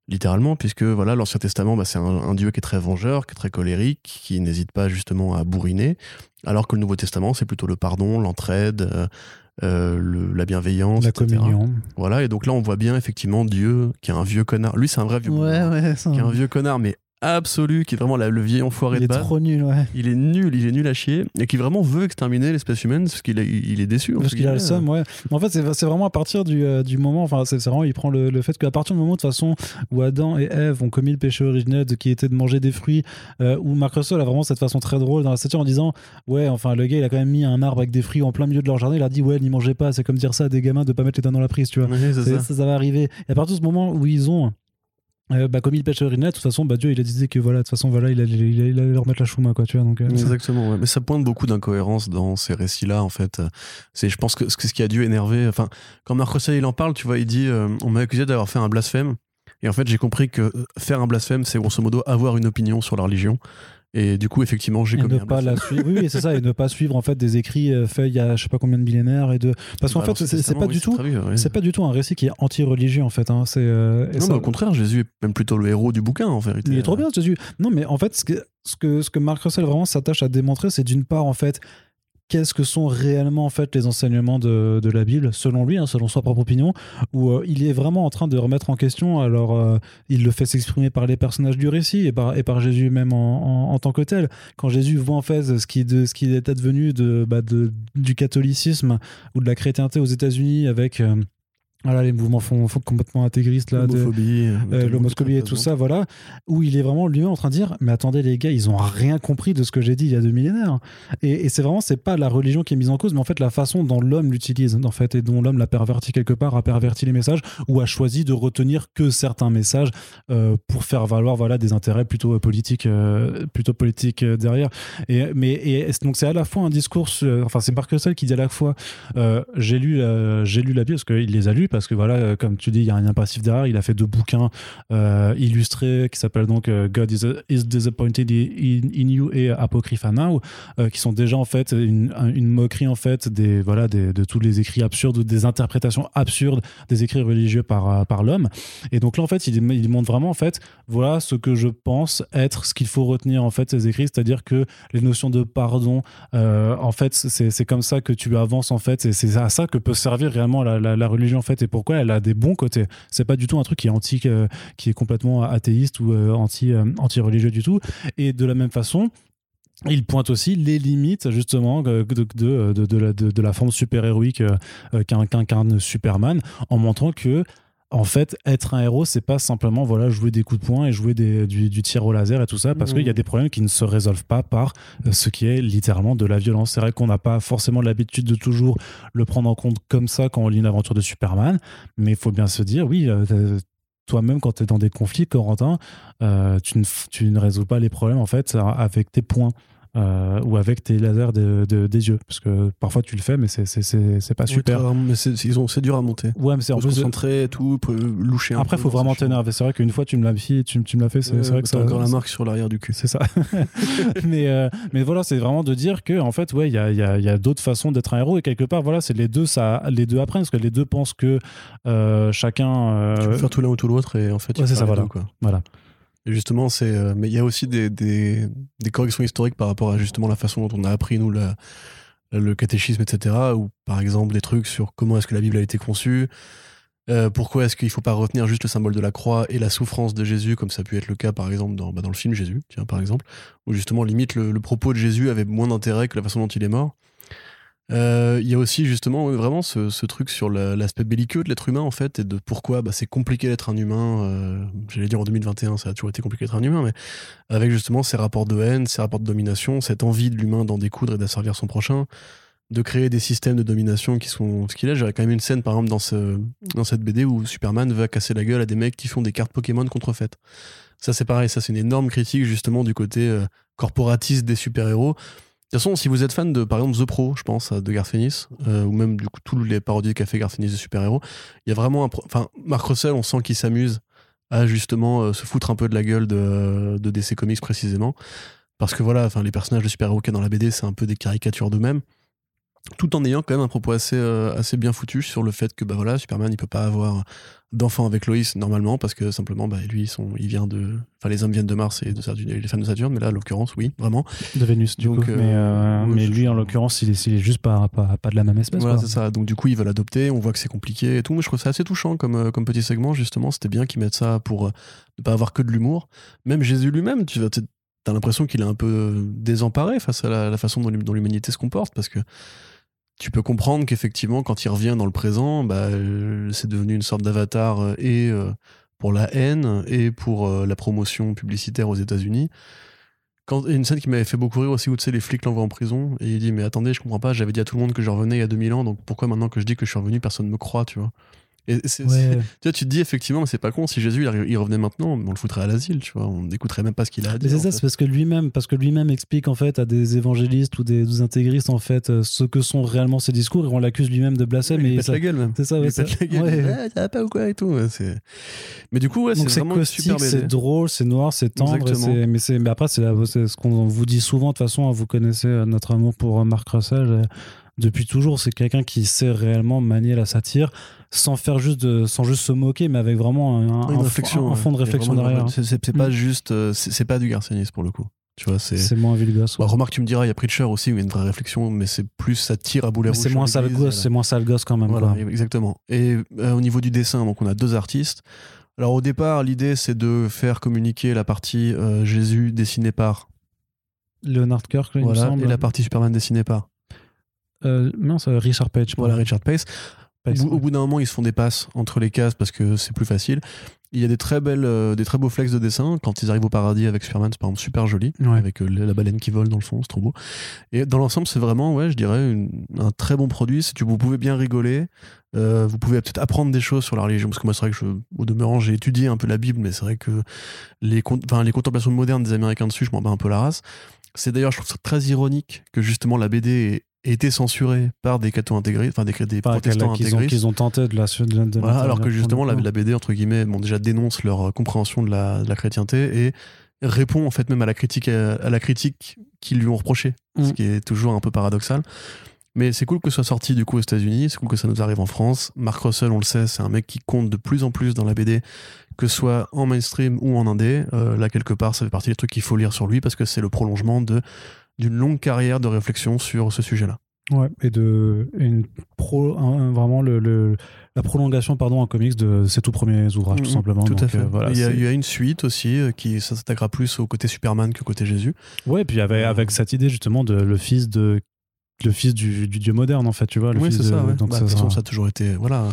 littéralement puisque voilà l'Ancien Testament bah, c'est un, un Dieu qui est très vengeur, qui est très colérique, qui n'hésite pas justement à bourriner, alors que le Nouveau Testament, c'est plutôt le pardon, l'entraide, euh, euh, le- la bienveillance, La etc. communion. Voilà, et donc là, on voit bien effectivement Dieu, qui est un vieux connard. Lui, c'est un vrai vieux connard. ouais, ça. Qui est un vieux connard, mais absolu, qui est vraiment la- le vieil enfoiré Il de est base. trop nul, ouais. Il est nul, il est nul à chier, et qui vraiment veut exterminer l'espèce humaine parce qu'il est, il est déçu. Parce qu'il a le seum, ouais. Mais en fait, c'est vraiment à partir du, euh, du moment, enfin, c'est vraiment, il prend le, le fait qu'à partir du moment, de toute façon, où Adam et Ève ont commis le péché originel de, qui était de manger des fruits, euh, où Mark Russell a vraiment cette façon très drôle dans la satire en disant, ouais, enfin, le gars, il a quand même mis un arbre avec des fruits en plein milieu de leur jardin, il a dit, ouais, n'y mangez pas, c'est comme dire ça à des gamins de pas mettre les dents dans la prise, tu vois. Ça. ça, ça va arriver. Et à partir de ce moment où ils ont euh, bah, commis le péché originel, de toute façon, bah, Dieu, il a décidé que voilà, de toute façon, voilà, il allait, il il leur mettre la chouma, quoi, tu vois. Donc, euh, Exactement, ouais. mais ça pointe beaucoup d'incohérences dans ces récits-là, en fait. C'est, je pense que ce qui a dû énerver, enfin, quand Marc Russell il en parle, tu vois, il dit, euh, on m'a accusé d'avoir fait un blasphème, et en fait, j'ai compris que faire un blasphème, c'est grosso modo avoir une opinion sur la religion, et du coup, effectivement, j'ai et commis ne pas la suivre oui, oui, c'est ça et ne pas *laughs* suivre en fait des écrits faits il y a je sais pas combien de millénaires et de parce qu'en Bah, fait c'est pas oui, du tout c'est pas du tout un récit qui est anti-religieux en fait hein. c'est euh, et Non, ça- mais au contraire, Jésus est même plutôt le héros du bouquin, en vérité. il est trop bien Jésus non mais en fait ce que ce que, ce que Mark Russell vraiment s'attache à démontrer c'est d'une part en fait qu'est-ce que sont réellement en fait les enseignements de, de la Bible selon lui hein, selon sa propre opinion où euh, il est vraiment en train de remettre en question alors euh, il le fait s'exprimer par les personnages du récit et par, et par Jésus même en, en- tant que tel. Quand Jésus voit en fait ce qui, de, ce qui est advenu bah, de, du catholicisme ou de la chrétienté aux États-Unis avec euh, voilà, les mouvements font, font complètement intégristes là, L'homophobie, euh, l'homoscopie et tout ça, voilà, où il est vraiment lui-même en train de dire, mais attendez les gars, ils ont rien compris de ce que j'ai dit il y a deux millénaires. Et, et c'est vraiment, c'est pas la religion qui est mise en cause, mais en fait la façon dont l'homme l'utilise, en fait, et dont l'homme l'a perverti quelque part, a perverti les messages, ou a choisi de retenir que certains messages euh, pour faire valoir, voilà, des intérêts plutôt euh, politiques, euh, plutôt politiques euh, derrière. Et mais et donc c'est à la fois un discours, euh, enfin c'est Mark Russell qui dit à la fois, euh, j'ai lu, j'ai lu la Bible parce qu'il les a lus parce que voilà, euh, comme tu dis, il y a un lien passif derrière. Il a fait deux bouquins euh, illustrés qui s'appellent donc euh, God is, is disappointed in, you et Apocrypha Now, qui sont déjà en fait une, moquerie en fait des voilà de tous les écrits absurdes ou des interprétations absurdes des écrits religieux par l'homme. Et donc là en fait, il, montre vraiment en fait voilà ce que je pense être ce qu'il faut retenir en fait ces écrits, c'est-à-dire que les notions de pardon, en fait, c'est comme ça que tu avances en fait, et c'est à ça que peut servir réellement la, la- la religion en fait. Pourquoi elle a des bons côtés? C'est pas du tout un truc qui est euh, qui est complètement athéiste ou euh, anti, euh, anti-religieux du tout. Et de la même façon, il pointe aussi les limites justement de, la, forme super-héroïque qu'incarne Superman en montrant que en fait, être un héros, c'est pas simplement voilà jouer des coups de poing et jouer des, du, du, tir au laser et tout ça, parce qu'il y a des problèmes qui ne se résolvent pas par euh, ce qui est littéralement de la violence. C'est vrai qu'on n'a pas forcément l'habitude de toujours le prendre en compte comme ça quand on lit une aventure de Superman, mais il faut bien se dire, oui, euh, toi-même quand tu es dans des conflits, Corentin, euh, tu, ne, tu ne résous pas les problèmes en fait avec tes points. Euh, ou avec tes lasers de, des yeux. Parce que parfois tu le fais, mais c'est pas super. mais c'est dur à monter. Ouais, mais c'est en plus. concentrer et tout, loucher un Après, il faut vraiment t'énerver. C'est vrai qu'une fois tu me l'as tu, tu me l'as fait, c'est vrai que ça. encore la marque sur l'arrière du cul. C'est ça. *laughs* mais, euh, mais voilà, c'est vraiment de dire que, en fait, ouais, il y a, y a, y a d'autres façons d'être un héros et quelque part, voilà, c'est les deux, ça, les deux apprennent parce que les deux pensent que euh, chacun. Tu peux faire tout l'un ou tout l'autre et en fait, c'est ça, voilà. quoi. voilà justement, c'est. Euh, mais il y a aussi des, corrections historiques par rapport à justement la façon dont on a appris, nous, le catéchisme, etc. Ou par exemple, des trucs sur comment est-ce que la Bible a été conçue. Euh, pourquoi est-ce qu'il ne faut pas retenir juste le symbole de la croix et la souffrance de Jésus, comme ça a pu être le cas par exemple dans, bah, dans le film Jésus, tiens, par exemple, où justement limite le, le propos de Jésus avait moins d'intérêt que la façon dont il est mort. Euh, il y a aussi justement vraiment ce, truc sur l'aspect belliqueux de l'être humain en fait et de pourquoi bah, c'est compliqué d'être un humain. Euh, j'allais dire en 2021 ça a toujours été compliqué d'être un humain, mais avec justement ces rapports de haine, ces rapports de domination, cette envie de l'humain d'en découdre et d'asservir son prochain, de créer des systèmes de domination qui sont ce qu'il a. J'aurais quand même une scène par exemple dans cette BD où Superman va casser la gueule à des mecs qui font des cartes Pokémon contrefaites. Ça c'est pareil, ça c'est une énorme critique justement du côté euh, corporatiste des super-héros de toute façon, si vous êtes fan de, par exemple, The Pro, je pense, de Garth Ennis, euh, ou même du coup, tous les parodies qu'a fait Garth Ennis de super-héros, il y a vraiment un. Enfin, Mark Russell, on sent qu'il s'amuse à justement euh, se foutre un peu de la gueule de, de DC Comics précisément. Parce que voilà, enfin, les personnages de super-héros qu'il y a dans la BD, c'est un peu des caricatures d'eux-mêmes tout en ayant quand même un propos assez, euh, assez bien foutu sur le fait que bah voilà, Superman il peut pas avoir d'enfant avec Lois normalement parce que simplement bah, lui sont, il vient de enfin les hommes viennent de Mars et de Saturne, les femmes de Saturne mais là en l'occurrence oui vraiment. De Vénus du coup. euh, mais, euh, mais lui en l'occurrence il est, il est juste pas, pas, pas, de la même espèce voilà c'est ça. Donc du coup ils veulent adopter. On voit que c'est compliqué et tout. Mais je trouve ça assez touchant comme, comme petit segment justement. C'était bien qu'ils mettent ça pour ne pas avoir que de l'humour. Même Jésus lui-même tu vas T'as l'impression qu'il est un peu désemparé face à la, façon dont l'humanité se comporte parce que tu peux comprendre qu'effectivement, quand il revient dans le présent, bah, euh, c'est devenu une sorte d'avatar euh, et euh, pour la haine et pour la promotion publicitaire aux États-Unis. Quand, une scène qui m'avait fait beaucoup rire aussi où tu sais, les flics l'envoient en prison et il dit Mais attendez, je comprends pas, j'avais dit à tout le monde que je revenais il y a 2000 ans, donc pourquoi maintenant que je dis que je suis revenu, personne ne me croit, tu vois et tu, vois, tu te dis effectivement, c'est pas con. Si Jésus il revenait maintenant, on le foutrait à l'asile, tu vois. On n'écouterait même pas ce qu'il a à dire. C'est ça, c'est parce que lui-même, parce que lui-même explique en fait à des évangélistes ou des, intégristes en fait euh, ce que sont réellement ses discours et on l'accuse lui-même de blasphème. il pète la gueule même. C'est ça, ouais, il pète la gueule. Ah, ça va pas ou quoi et tout. Mais du coup, ouais, c'est vraiment super C'est drôle, c'est noir, c'est tendre. Mais, mais après, c'est ce qu'on vous dit souvent. De toute façon, hein, vous connaissez euh, notre amour pour euh, Marc Russell depuis toujours. C'est quelqu'un qui sait réellement manier la satire sans faire juste de, sans juste se moquer, mais avec vraiment un, réflexion, un, fond de réflexion derrière. C'est pas mm. juste, euh, c'est pas du garcianisme pour le coup. Tu vois, c'est moins vulgaire. Bah, remarque, tu me diras, il y a Preacher aussi où il y a une vraie réflexion, mais c'est plus ça tire à boulet rouge. C'est moins sale gosse, c'est moins sale gosse quand même. Voilà, exactement. Et euh, au niveau du dessin, donc on a deux artistes. Alors au départ, l'idée c'est de faire communiquer la partie euh, Jésus dessinée par Leonard Kirk, il voilà, me semble. et la partie Superman dessinée par. non, c'est Richard Page. Voilà, Richard Pace. Au, bout d'un moment, ils se font des passes entre les cases parce que c'est plus facile. Il y a des très belles, euh, des très beaux flex de dessin. Quand ils arrivent au paradis avec Superman, c'est par exemple super joli, avec euh, la baleine qui vole dans le fond, c'est trop beau. Et dans l'ensemble, c'est vraiment, ouais, je dirais, un très bon produit. Si vous pouvez bien rigoler, euh, vous pouvez peut-être apprendre des choses sur la religion, parce que moi, c'est vrai que je, au demeurant, j'ai étudié un peu la Bible, mais c'est vrai que les, les contemplations modernes des Américains dessus, je m'en bats un peu la race. C'est d'ailleurs, je trouve ça très ironique que justement la BD est été censuré par des cathos intégrés, enfin des, des protestants intégrés. Qu'ils ont, tenté de la de, Alors que justement, la, la, BD, entre guillemets, bon, déjà dénonce leur euh, compréhension de la, de la, chrétienté et répond en fait même à la critique, à, la critique qu'ils lui ont reproché, ce mm. qui est toujours un peu paradoxal. Mais c'est cool que ce soit sorti du coup aux États-Unis, c'est cool que ça nous arrive en France. Mark Russell, on le sait, c'est un mec qui compte de plus en plus dans la BD, que ce soit en mainstream ou en indé. Euh, là, quelque part, ça fait partie des trucs qu'il faut lire sur lui parce que c'est le prolongement de d'une longue carrière de réflexion sur ce sujet-là. Ouais, et de et une pro, un- vraiment le, le- la prolongation pardon en comics de ses tout premiers ouvrages tout Mhm, simplement. Tout à fait. euh, voilà, il, y a, c'est- il y a une suite aussi euh, qui s'attaquera plus au côté Superman que au côté Jésus. Ouais, puis avec, avec cette idée justement de le fils de le fils du, du dieu moderne en fait, tu vois. Le oui, fils c'est de- ça. ouais. Donc Bah, ça de toute façon, ça a toujours été. Voilà.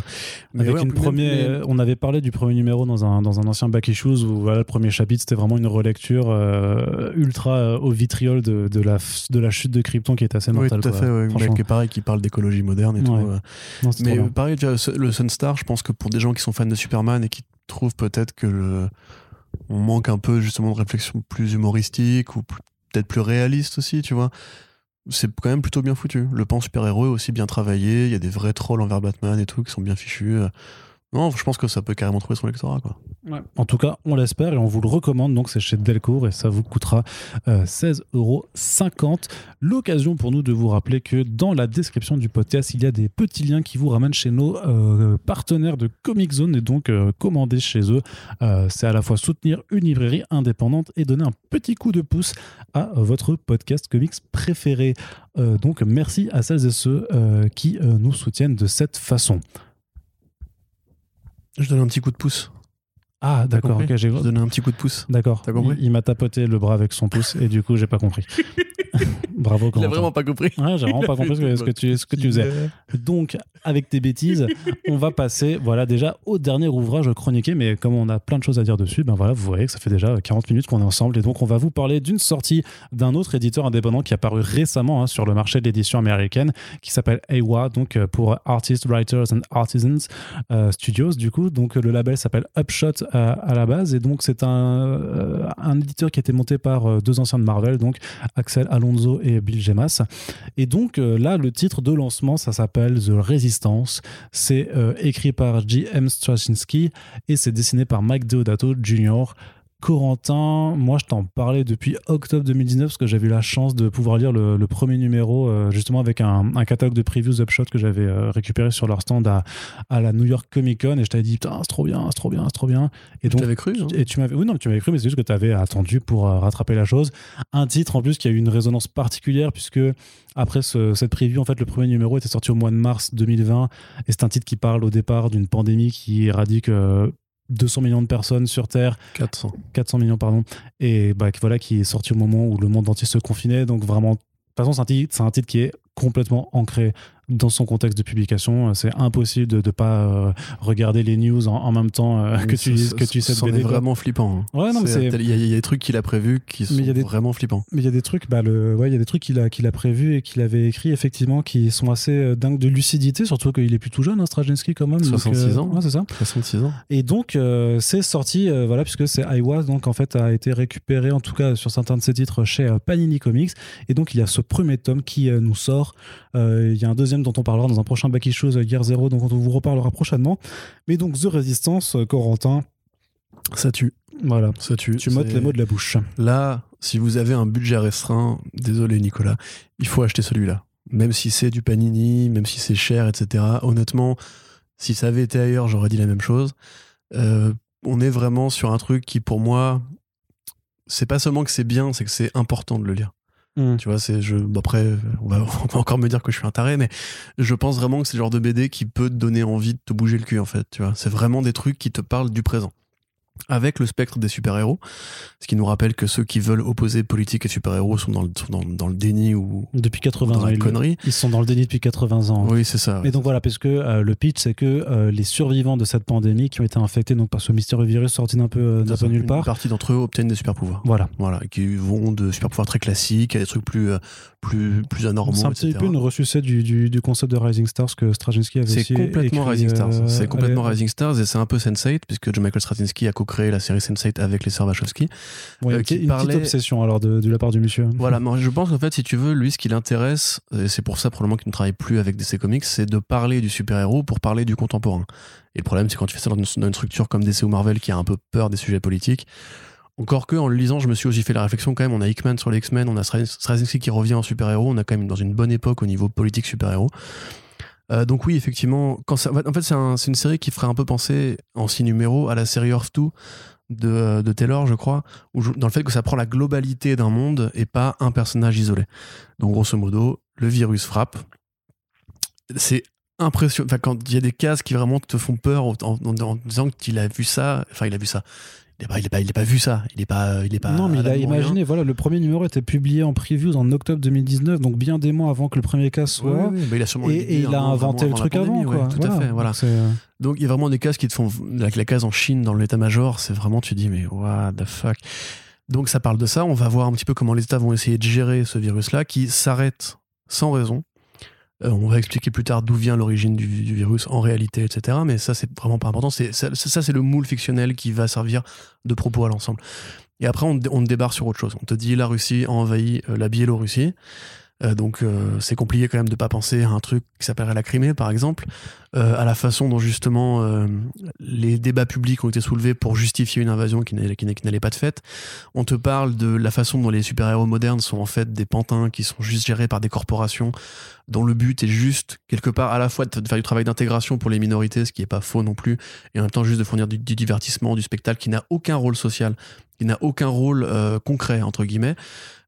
Mais avec ouais, une première, on avait parlé du premier numéro dans un, dans un ancien Back Issues où voilà, le premier chapitre c'était vraiment une relecture euh, ultra euh, au vitriol de, de, la, de la chute de Krypton qui est assez Oui, mortelle. tout à quoi, fait. Ouais. pareil, qui parle d'écologie moderne et tout. Euh. Non, Mais pareil, le Sunstar, je pense que pour des gens qui sont fans de Superman et qui trouvent peut-être que le... on manque un peu justement de réflexion plus humoristique ou peut-être plus réaliste aussi, tu vois. C'est quand même plutôt bien foutu. Le pan super-héros est aussi bien travaillé. Il y a des vrais trolls envers Batman et tout qui sont bien fichus. Non, je pense que ça peut carrément trouver son lectorat, quoi. En tout cas, on l'espère et on vous le recommande. Donc, c'est chez Delcourt et ça vous coûtera euh, 16,50€. L'occasion pour nous de vous rappeler que dans la description du podcast, il y a des petits liens qui vous ramènent chez nos euh, partenaires de Comic Zone et donc euh, commander chez eux. Euh, c'est à la fois soutenir une librairie indépendante et donner un petit coup de pouce à votre podcast comics préféré. Euh, donc, merci à celles et ceux euh, qui euh, nous soutiennent de cette façon. Je donne un petit coup de pouce. Ah, d'accord, compris ok, j'ai Je donne un petit coup de pouce. D'accord. T'as compris Il, il m'a tapoté le bras avec son pouce et du coup, j'ai pas compris. *laughs* Bravo, Corentin. pas compris. Ouais, j'ai vraiment pas compris ce que, ce que tu, ce que tu faisais. Donc, avec tes bêtises, on va passer, voilà, déjà au dernier ouvrage chroniqué. Mais comme on a plein de choses à dire dessus, ben voilà, vous voyez que ça fait déjà 40 minutes qu'on est ensemble. Et donc, on va vous parler d'une sortie d'un autre éditeur indépendant qui est apparu récemment hein, sur le marché de l'édition américaine, qui s'appelle AWA, donc euh, pour Artists, Writers and Artisans euh, Studios, du coup. Donc, le label s'appelle Upshot à la base. Et donc, c'est un, euh, un éditeur qui a été monté par euh, deux anciens de Marvel, donc Axel Alonso et Bill Gemas. Et donc euh, là, le titre de lancement, ça s'appelle The Resistance. C'est écrit par J.M. Straczynski et c'est dessiné par Mike Deodato Jr. Corentin, moi je t'en parlais depuis octobre 2019 parce que j'avais eu la chance de pouvoir lire le, le premier numéro euh, justement avec un, un catalogue de previews Upshot que j'avais euh, récupéré sur leur stand à, à la New York Comic Con et je t'avais dit putain c'est trop bien, c'est trop bien, c'est trop bien. Et Tu donc l'avais cru hein et tu m'avais, oui, non, mais tu m'avais cru, mais c'est juste que tu avais attendu pour euh, rattraper la chose. Un titre en plus qui a eu une résonance particulière, puisque après ce- cette preview, en fait, le premier numéro était sorti au mois de mars 2020, et c'est un titre qui parle au départ d'une pandémie qui éradique 200 millions de personnes sur Terre, 400. 400 millions, pardon, et bah, voilà, qui est sorti au moment où le monde entier se confinait. Donc vraiment, de toute façon, c'est un titre, c'est un titre qui est complètement ancré dans son contexte de publication. C'est impossible de ne pas euh, regarder les news en, en même temps euh, que tu que tu sais de C'est BD. vraiment flippant. hein. Ouais, non, mais c'est- Il y, y a des trucs qu'il a prévus qui sont Mais il y a des- vraiment flippants. Mais il y a des trucs, bah le, ouais, il y a des trucs qu'il a, qu'il a prévus et qu'il avait écrit effectivement qui sont assez euh, dingues de lucidité, surtout qu'il est plus tout jeune, hein, Straczynski quand même. donc, 66 euh, ans. Ouais, c'est ça. 66 ans. Et donc c'est sorti, voilà, puisque c'est iWas, donc en fait a été récupéré en tout cas sur certains de ses titres chez Panini Comics. Et donc il y a ce premier tome qui nous sort. Euh, il y a un deuxième dont on parlera dans un prochain Back Issues euh, Guerre Zero, donc on vous reparlera prochainement. Mais donc The Resistance, euh, Corentin, Ça tue. voilà. Ça tue. Tu C'est- les mots de la bouche. Là, si vous avez un budget restreint, désolé Nicolas, il faut acheter celui-là. Même si c'est du panini, même si c'est cher, etc. Honnêtement, si ça avait été ailleurs, j'aurais dit la même chose. Euh, on est vraiment sur un truc qui, pour moi, c'est pas seulement que c'est bien, c'est que c'est important de le lire. Mm. Tu vois, c'est je. bon, après, on va, *laughs* on va encore me dire que je suis un taré, mais je pense vraiment que c'est le genre de BD qui peut te donner envie de te bouger le cul, en fait. Tu vois, c'est vraiment des trucs qui te parlent du présent. Avec le spectre des super-héros, ce qui nous rappelle que ceux qui veulent opposer politique et super-héros sont dans le, sont dans, dans le déni ou Depuis 80 dans ans, la ils, connerie. ils sont dans le déni depuis 80 ans. Oui, c'est ça. Et donc voilà, parce que euh, le pitch, c'est que euh, les survivants de cette pandémie qui ont été infectés donc, par ce mystérieux virus sorti d'un peu, euh, d'un peu nulle Une part. partie d'entre eux obtiennent des super-pouvoirs. Voilà. Voilà, qui vont de super-pouvoirs très classiques à des trucs plus, euh, plus, plus anormaux. C'est un petit etc. peu une ressucée du, du, du concept de Rising Stars que Straczynski avait C'est complètement écrit, Rising Stars. c'est complètement Rising Stars et c'est un peu Sense8 puisque John Michael Straczynski a co-créé la série Sense8 avec les sœurs Wachowski. ouais, euh, une, qui petite- une parlait- petite obsession alors de, de la part du monsieur. Voilà, *laughs* moi je pense qu'en fait, si tu veux, lui, ce qui l'intéresse, et c'est pour ça probablement qu'il ne travaille plus avec DC Comics, c'est de parler du super-héros pour parler du contemporain. Et le problème, c'est quand tu fais ça dans une, dans une structure comme DC ou Marvel qui a un peu peur des sujets politiques. Encore que, en le lisant, je me suis aussi fait la réflexion quand même. On a Hickman sur les X-Men, on a Straczynski qui revient en super-héros. On a quand même dans une bonne époque au niveau politique super-héros. Euh, donc oui, effectivement, en fait, c'est un- c'est une série qui ferait un peu penser en six numéros à la série Earth 2 de, de Taylor, je crois, dans le fait que ça prend la globalité d'un monde et pas un personnage isolé. Donc grosso modo, le virus frappe, c'est impressionnant. Enfin, quand il y a des cases qui vraiment te font peur en, en- en disant qu'il a vu ça, enfin, il a vu ça. Il n'a pas, il a pas, pas vu ça. Il n'est pas, il est pas. non, mais il a imaginé, voilà, le premier numéro était publié en previews en octobre 2019, donc bien des mois avant que le premier cas soit. Mais il a sûrement Et, il a avant- inventé le truc avant, quoi. ouais, tout à fait, voilà. Donc, c'est- Donc il y a vraiment des cases qui te font. La, la case en Chine dans l'état-major, c'est vraiment, tu dis, mais what the fuck. Donc ça parle de ça. On va voir un petit peu comment les États vont essayer de gérer ce virus-là qui s'arrête sans raison. Euh, on va expliquer plus tard d'où vient l'origine du, virus en réalité, etc. Mais ça, c'est vraiment pas important. C'est, ça, c'est le moule fictionnel qui va servir de propos à l'ensemble. Et après, on, on débarque sur autre chose. On te dit la Russie a envahi euh, la Biélorussie. Euh, donc euh, c'est compliqué quand même de pas penser à un truc qui s'appellerait la Crimée par exemple, euh, à la façon dont justement euh, les débats publics ont été soulevés pour justifier une invasion qui n'allait pas de fait. On te parle de la façon dont les super-héros modernes sont en fait des pantins qui sont juste gérés par des corporations dont le but est juste quelque part à la fois de faire du travail d'intégration pour les minorités, ce qui est pas faux non plus, et en même temps juste de fournir du, du divertissement, du spectacle qui n'a aucun rôle social, qui n'a aucun rôle euh, concret entre guillemets.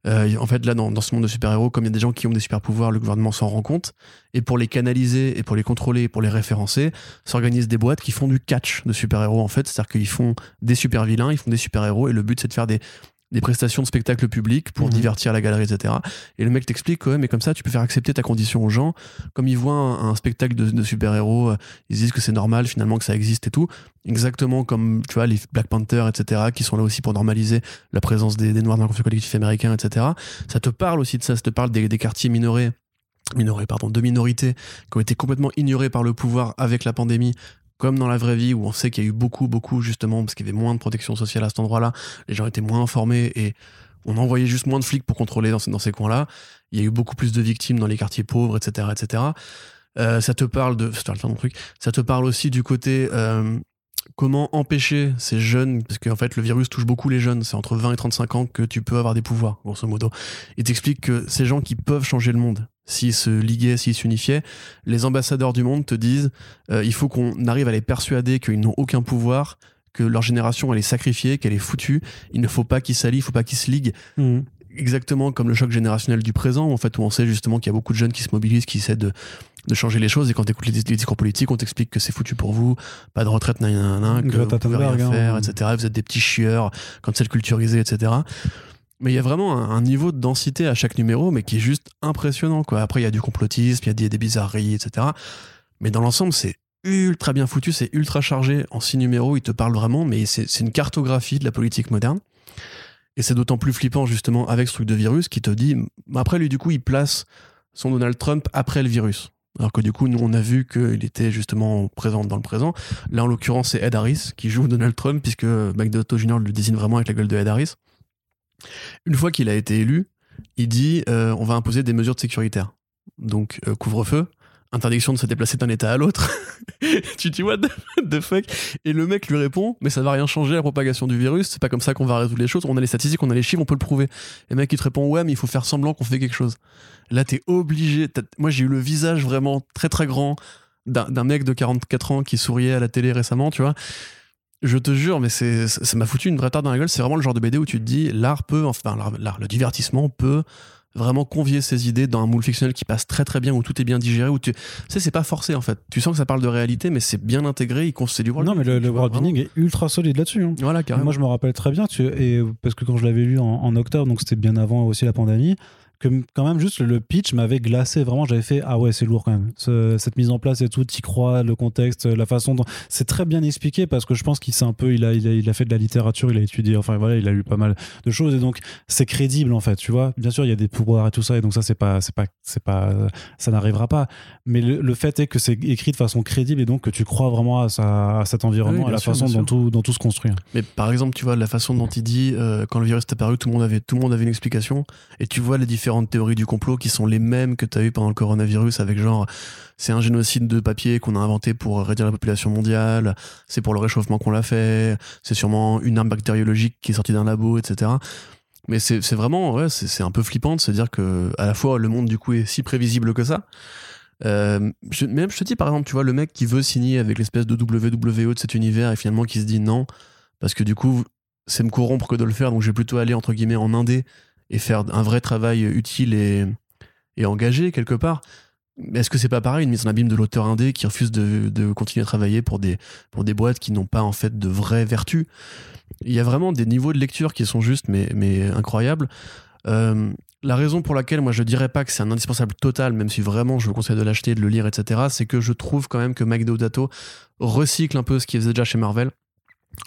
Euh, en fait, là, dans, dans ce monde de super-héros, comme il y a des gens qui ont des super-pouvoirs, le gouvernement s'en rend compte. Et pour les canaliser, et pour les contrôler, et pour les référencer, s'organisent des boîtes qui font du catch de super-héros, en fait. C'est-à-dire qu'ils font des super-vilains, ils font des super-héros, et le but, c'est de faire des, des prestations de spectacle public pour Mhm. divertir la galerie, etc. Et le mec t'explique, ouais, mais comme ça, tu peux faire accepter ta condition aux gens. Comme ils voient un, un spectacle de, de super-héros, euh, ils se disent que c'est normal, finalement, que ça existe et tout. Exactement comme, tu vois, les Black Panther, etc., qui sont là aussi pour normaliser la présence des, des Noirs dans le conflit collectif américain, etc. Ça te parle aussi de ça, ça te parle des, des quartiers minorés, minorés, pardon, de minorités qui ont été complètement ignorés par le pouvoir avec la pandémie, comme dans la vraie vie où on sait qu'il y a eu beaucoup, beaucoup, justement, parce qu'il y avait moins de protection sociale à cet endroit-là, les gens étaient moins informés et on envoyait juste moins de flics pour contrôler dans, ces- coins-là. Il y a eu beaucoup plus de victimes dans les quartiers pauvres, etc., etc. Euh, ça te parle de, truc. Ça te parle aussi du côté euh, comment empêcher ces jeunes, parce qu'en fait le virus touche beaucoup les jeunes. C'est entre 20 et 35 ans que tu peux avoir des pouvoirs, grosso modo. Il t'explique que ces gens qui peuvent changer le monde, s'ils se liguaient, s'ils s'unifiaient, les ambassadeurs du monde te disent, euh, il faut qu'on arrive à les persuader qu'ils n'ont aucun pouvoir, que leur génération elle est sacrifiée, qu'elle est foutue. Il ne faut pas qu'ils s'allient, il faut pas qu'ils se liguent Mhm. exactement comme le choc générationnel du présent, en fait, où on sait justement qu'il y a beaucoup de jeunes qui se mobilisent, qui essaient de, de changer les choses, et quand tu écoutes les, les discours politiques, on t'explique que c'est foutu pour vous, pas de retraite, nan, nan, nan, que vous pouvez rien Thunberg, hein. faire, etc. Vous êtes des petits chieurs, quand c'est le culturisé, etc. Mais il y a vraiment un, niveau de densité à chaque numéro, mais qui est juste impressionnant, quoi. Après, il y a du complotisme, il y a des, bizarreries, etc. Mais dans l'ensemble, c'est ultra bien foutu, c'est ultra chargé. En six numéros, il te parle vraiment, mais c'est une cartographie de la politique moderne. Et c'est d'autant plus flippant justement avec ce truc de virus qui te dit. Après lui, du coup, il place son Donald Trump après le virus. Alors que du coup, nous, on a vu qu'il était justement présent dans le présent. Là, en l'occurrence, c'est Ed Harris qui joue Donald Trump, puisque McDotto Jr. le désigne vraiment avec la gueule de Ed Harris. Une fois qu'il a été élu, il dit euh, on va imposer des mesures de sécuritaire. Donc, euh, couvre-feu, interdiction de se déplacer d'un état à l'autre. *laughs* tu dis what the, fuck? Et le mec lui répond mais ça va rien changer la propagation du virus, c'est pas comme ça qu'on va résoudre les choses. On a les statistiques, on a les chiffres, on peut le prouver. Et le mec il te répond ouais mais il faut faire semblant qu'on fait quelque chose. Là t'es obligé. Moi j'ai eu le visage vraiment très très grand d'un mec de 44 ans qui souriait à la télé récemment, tu vois. Je te jure, mais c'est, ça m'a foutu une vraie tarte dans la gueule. C'est vraiment le genre de BD où tu te dis, l'art peut, enfin, l'art, l'art, le divertissement peut vraiment convier ses idées dans un moule fictionnel qui passe très très bien, où tout est bien digéré, où tu, tu sais, c'est pas forcé en fait. Tu sens que ça parle de réalité, mais c'est bien intégré, il c'est du world Non, mais le, le world building est ultra solide là-dessus. hein. Voilà, carrément. Moi, je me rappelle très bien, tu, et, parce que quand je l'avais lu en, en octobre, donc c'était bien avant aussi la pandémie, que quand même juste le pitch m'avait glacé. Vraiment, j'avais fait Ah ouais, c'est lourd quand même. Ce- cette mise en place et tout, t'y crois, le contexte, la façon dont. C'est très bien expliqué parce que je pense qu'il s'est un peu. Il a, il, a, il a fait de la littérature, il a étudié, enfin voilà, il a lu pas mal de choses et donc c'est crédible en fait, tu vois. Bien sûr, il y a des pouvoirs et tout ça et donc ça, c'est pas. c'est pas, c'est pas ça n'arrivera pas. Mais le, le fait est que c'est écrit de façon crédible et donc que tu crois vraiment à, sa- à cet environnement, Oui, à la sûr, façon dont tout, dont tout se construit. Mais par exemple, tu vois, la façon dont il dit, euh, quand le virus est apparu, tout le, monde avait, tout le monde avait une explication. Et tu vois les différentes théories du complot qui sont les mêmes que tu as eu pendant le coronavirus, avec genre, c'est un génocide de papier qu'on a inventé pour réduire la population mondiale, c'est pour le réchauffement qu'on l'a fait, c'est sûrement une arme bactériologique qui est sortie d'un labo, etc. Mais c'est vraiment, ouais, c'est un peu flippant de se dire que, à la fois, le monde, du coup, est si prévisible que ça. Euh, même je te dis par exemple, tu vois, le mec qui veut signer avec l'espèce de WWO de cet univers et finalement qui se dit non, parce que du coup, c'est me corrompre que de le faire, donc je vais plutôt aller entre guillemets en indé et faire un vrai travail utile et, et engagé quelque part. est-ce que c'est pas pareil une mise en abîme de l'auteur indé qui refuse de, de, continuer à travailler pour des, pour des boîtes qui n'ont pas en fait de vraies vertus? Il y a vraiment des niveaux de lecture qui sont justes mais, mais incroyables. Euh, la raison pour laquelle moi je dirais pas que c'est un indispensable total, même si vraiment je vous conseille de l'acheter, de le lire, etc., c'est que je trouve quand même que Mike Deodato recycle un peu ce qu'il faisait déjà chez Marvel,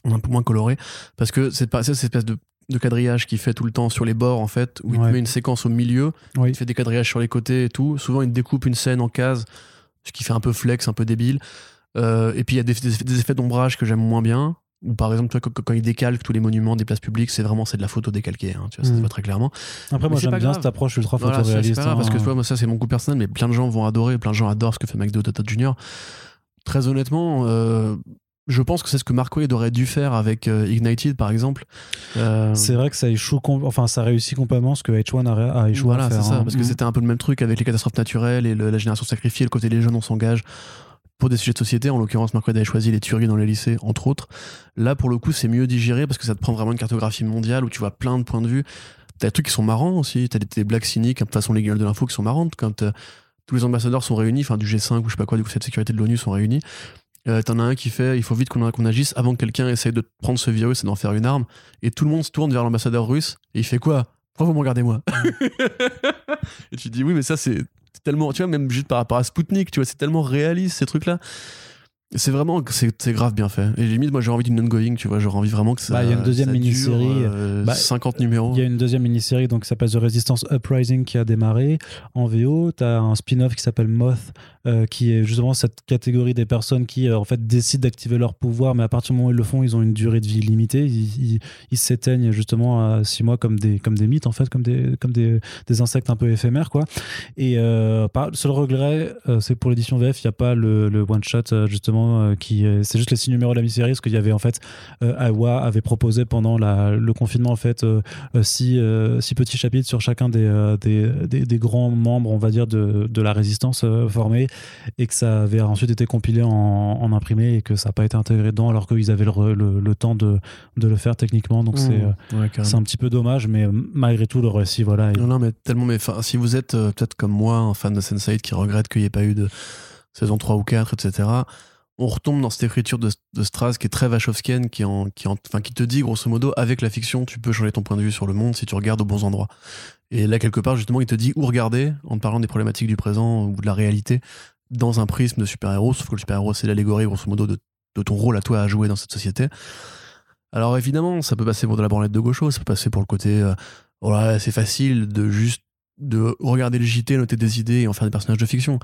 un peu moins coloré, parce que c'est pas cette espèce de, de, quadrillage qu'il fait tout le temps sur les bords en fait, où il te met une séquence au milieu, il fait des quadrillages sur les côtés et tout. Souvent il découpe une scène en cases, ce qui fait un peu flex, un peu débile. Euh, et puis il y a des, des effets d'ombrage que j'aime moins bien. Ou par exemple, toi, quand, il décalque tous les monuments des places publiques, c'est vraiment c'est de la photo décalquée. Hein, tu vois, ça se voit très clairement. Après, moi, j'aime bien cette approche ultra voilà, photoréaliste. Grave, parce que hein. moi, ça, c'est mon goût personnel, mais plein de gens vont adorer, plein de gens adorent ce que fait McDo Toto Junior. Très honnêtement, euh, je pense que c'est ce que Marco aurait dû faire avec euh, Ignited, par exemple. Euh, c'est vrai que ça échoue, enfin, ça réussit complètement ce que H1 a, échoué voilà, à faire. c'est ça, hein. parce que c'était un peu le même truc avec les catastrophes naturelles et la génération sacrifiée, le côté les jeunes, on s'engage pour des sujets de société, en l'occurrence Marc avait choisi les tueries dans les lycées, entre autres. Là, pour le coup, c'est mieux digéré parce que ça te prend vraiment une cartographie mondiale où tu vois plein de points de vue. T'as des trucs qui sont marrants aussi, t'as des, des blagues cyniques, de toute façon les gueules de l'info qui sont marrantes quand euh, tous les ambassadeurs sont réunis, enfin du G5 ou je sais pas quoi, du coup cette sécurité de l'ONU sont réunis. Euh, T'en as un qui fait il faut vite qu'on agisse avant que quelqu'un essaye de prendre ce virus et d'en faire une arme. Et tout le monde se tourne vers l'ambassadeur russe et il fait quoi? Pourquoi vous me regardez moi? *laughs* Et tu dis oui, mais ça c'est tellement, tu vois, même juste par rapport à Spoutnik, tu vois, c'est tellement réaliste ces trucs-là. C'est vraiment, c'est grave bien fait. Et limite, moi j'ai envie d'une ongoing, tu vois, j'aurais envie vraiment que ça. Bah, il y a une deuxième mini-série. Euh, 50 bah, numéros. Il y a une deuxième mini-série donc, qui s'appelle The Resistance Uprising qui a démarré en VO. Tu as un spin-off qui s'appelle Moth euh, qui est justement cette catégorie des personnes qui euh, en fait décident d'activer leur pouvoir, mais à partir du moment où ils le font, ils ont une durée de vie limitée. Ils, s'éteignent justement à six mois comme des, comme des mythes, en fait, comme des, comme des, des insectes un peu éphémères. Quoi. Et euh, le seul regret, euh, c'est pour l'édition VF, il n'y a pas le, le one-shot justement qui. c'est juste les six numéros de la mini-série, parce qu'il y avait en fait. Awa avait proposé pendant la, le confinement en fait six, six, petits chapitres sur chacun des, des, des, des, grands membres, on va dire, de, de la résistance formée et que ça avait ensuite été compilé en, imprimé et que ça n'a pas été intégré dedans alors qu'ils avaient le, le, temps de, de, le faire techniquement. Donc c'est mmh. euh, c'est un petit peu dommage, mais malgré tout, le récit, voilà. Non, non, mais tellement, mais si vous êtes euh, peut-être comme moi, un fan de Sense8 qui regrette qu'il n'y ait pas eu de saison 3 ou 4, etc., on retombe dans cette écriture de, de Strass qui est très Wachowskienne, qui, en, qui, te dit grosso modo, avec la fiction, tu peux changer ton point de vue sur le monde si tu regardes aux bons endroits. Et là, quelque part, justement, il te dit où regarder en te parlant des problématiques du présent ou de la réalité dans un prisme de super-héros, sauf que le super-héros, c'est l'allégorie, grosso modo, de, ton rôle à toi à jouer dans cette société. Alors évidemment, ça peut passer pour de la branlette de gaucho, ça peut passer pour le côté, euh, c'est facile de juste de regarder le JT, noter des idées et en faire des personnages de fiction.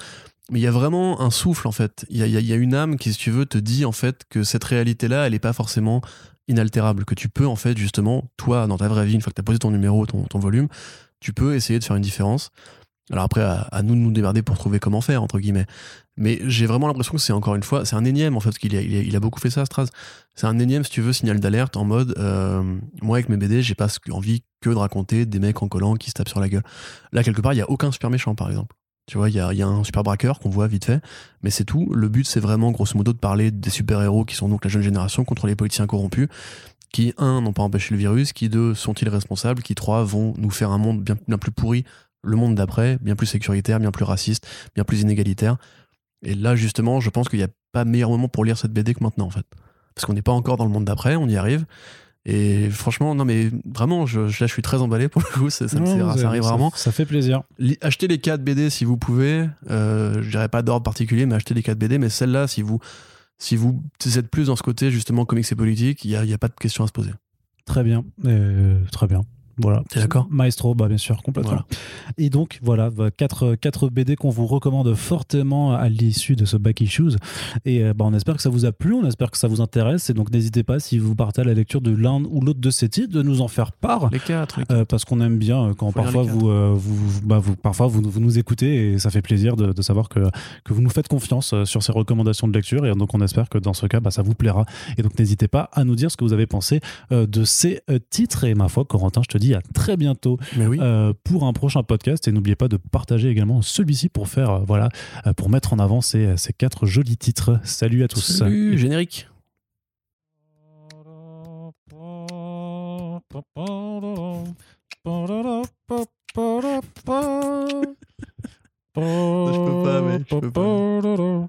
Mais il y a vraiment un souffle, en fait. Il y a, y a, une âme qui, si tu veux, te dit, en fait, que cette réalité-là, elle n'est pas forcément inaltérable, que tu peux, en fait, justement, toi, dans ta vraie vie, une fois que tu as posé ton numéro, ton volume, tu peux essayer de faire une différence. Alors après, à, nous de nous démerder pour trouver comment faire, entre guillemets. Mais j'ai vraiment l'impression que c'est encore une fois, c'est un énième en fait, parce qu'il a, beaucoup fait ça, Stras. C'est un énième, si tu veux, signal d'alerte en mode, euh, moi avec mes BD, j'ai pas envie que de raconter des mecs en collant qui se tapent sur la gueule. Là, quelque part, il y a aucun super méchant, par exemple. Tu vois, il y a, un super braqueur qu'on voit vite fait, mais c'est tout. Le but, c'est vraiment, grosso modo, de parler des super-héros qui sont donc la jeune génération contre les politiciens corrompus, qui, un, n'ont pas empêché le virus, qui, deux, sont-ils responsables, qui, trois, vont nous faire un monde bien plus pourri le monde d'après, bien plus sécuritaire, bien plus raciste, bien plus inégalitaire. Et là, justement, je pense qu'il n'y a pas meilleur moment pour lire cette BD que maintenant, en fait. Parce qu'on n'est pas encore dans le monde d'après, on y arrive. Et franchement, non, mais vraiment, je, là, je suis très emballé pour le coup. Ça, ça, arrive rarement. Ça fait plaisir. achetez les 4 BD si vous pouvez. Euh, je dirais pas d'ordre particulier, mais achetez les 4 BD. Mais celle-là, si vous, si vous êtes plus dans ce côté, justement, comics et politique, il n'y a, y a, pas de question à se poser. Très bien. Euh, très bien. Voilà. T'es d'accord Maestro, bah bien sûr, complètement. Et donc, voilà, 4, 4 BD qu'on vous recommande fortement à l'issue de ce Back Issues. Et euh, bah, on espère que ça vous a plu, on espère que ça vous intéresse. Et donc, n'hésitez pas, si vous partez à la lecture de l'un ou l'autre de ces titres, de nous en faire part. Les 4. Euh, parce qu'on aime bien euh, quand parfois vous, vous, bah, vous, parfois vous, vous, nous écoutez et ça fait plaisir de, de, savoir que, que vous nous faites confiance sur ces recommandations de lecture. Et donc, on espère que dans ce cas, bah, ça vous plaira. Et donc, n'hésitez pas à nous dire ce que vous avez pensé de ces titres. Et ma foi, Corentin, je te dis à très bientôt euh, pour un prochain podcast. Et n'oubliez pas de partager également celui-ci pour faire, euh, voilà, euh, pour mettre en avant ces, ces quatre jolis titres. Salut à tous. Salut, générique. *laughs* je peux pas,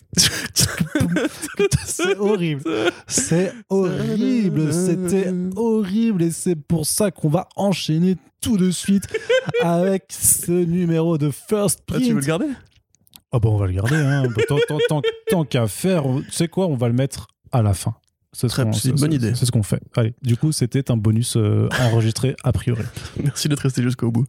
C'est horrible. C'est horrible. C'était horrible. Et c'est pour ça qu'on va enchaîner tout de suite avec ce numéro de First Ah, Print. tu veux le garder? Ah bon, on va le garder. Hein. Bah, tant tant- tant- tant qu'à faire, tu sais quoi, on va le mettre à la fin. Ce c'est une bonne idée. C'est ce qu'on fait. Allez, du coup, c'était un bonus euh, enregistré a priori. Merci d'être resté jusqu'au bout.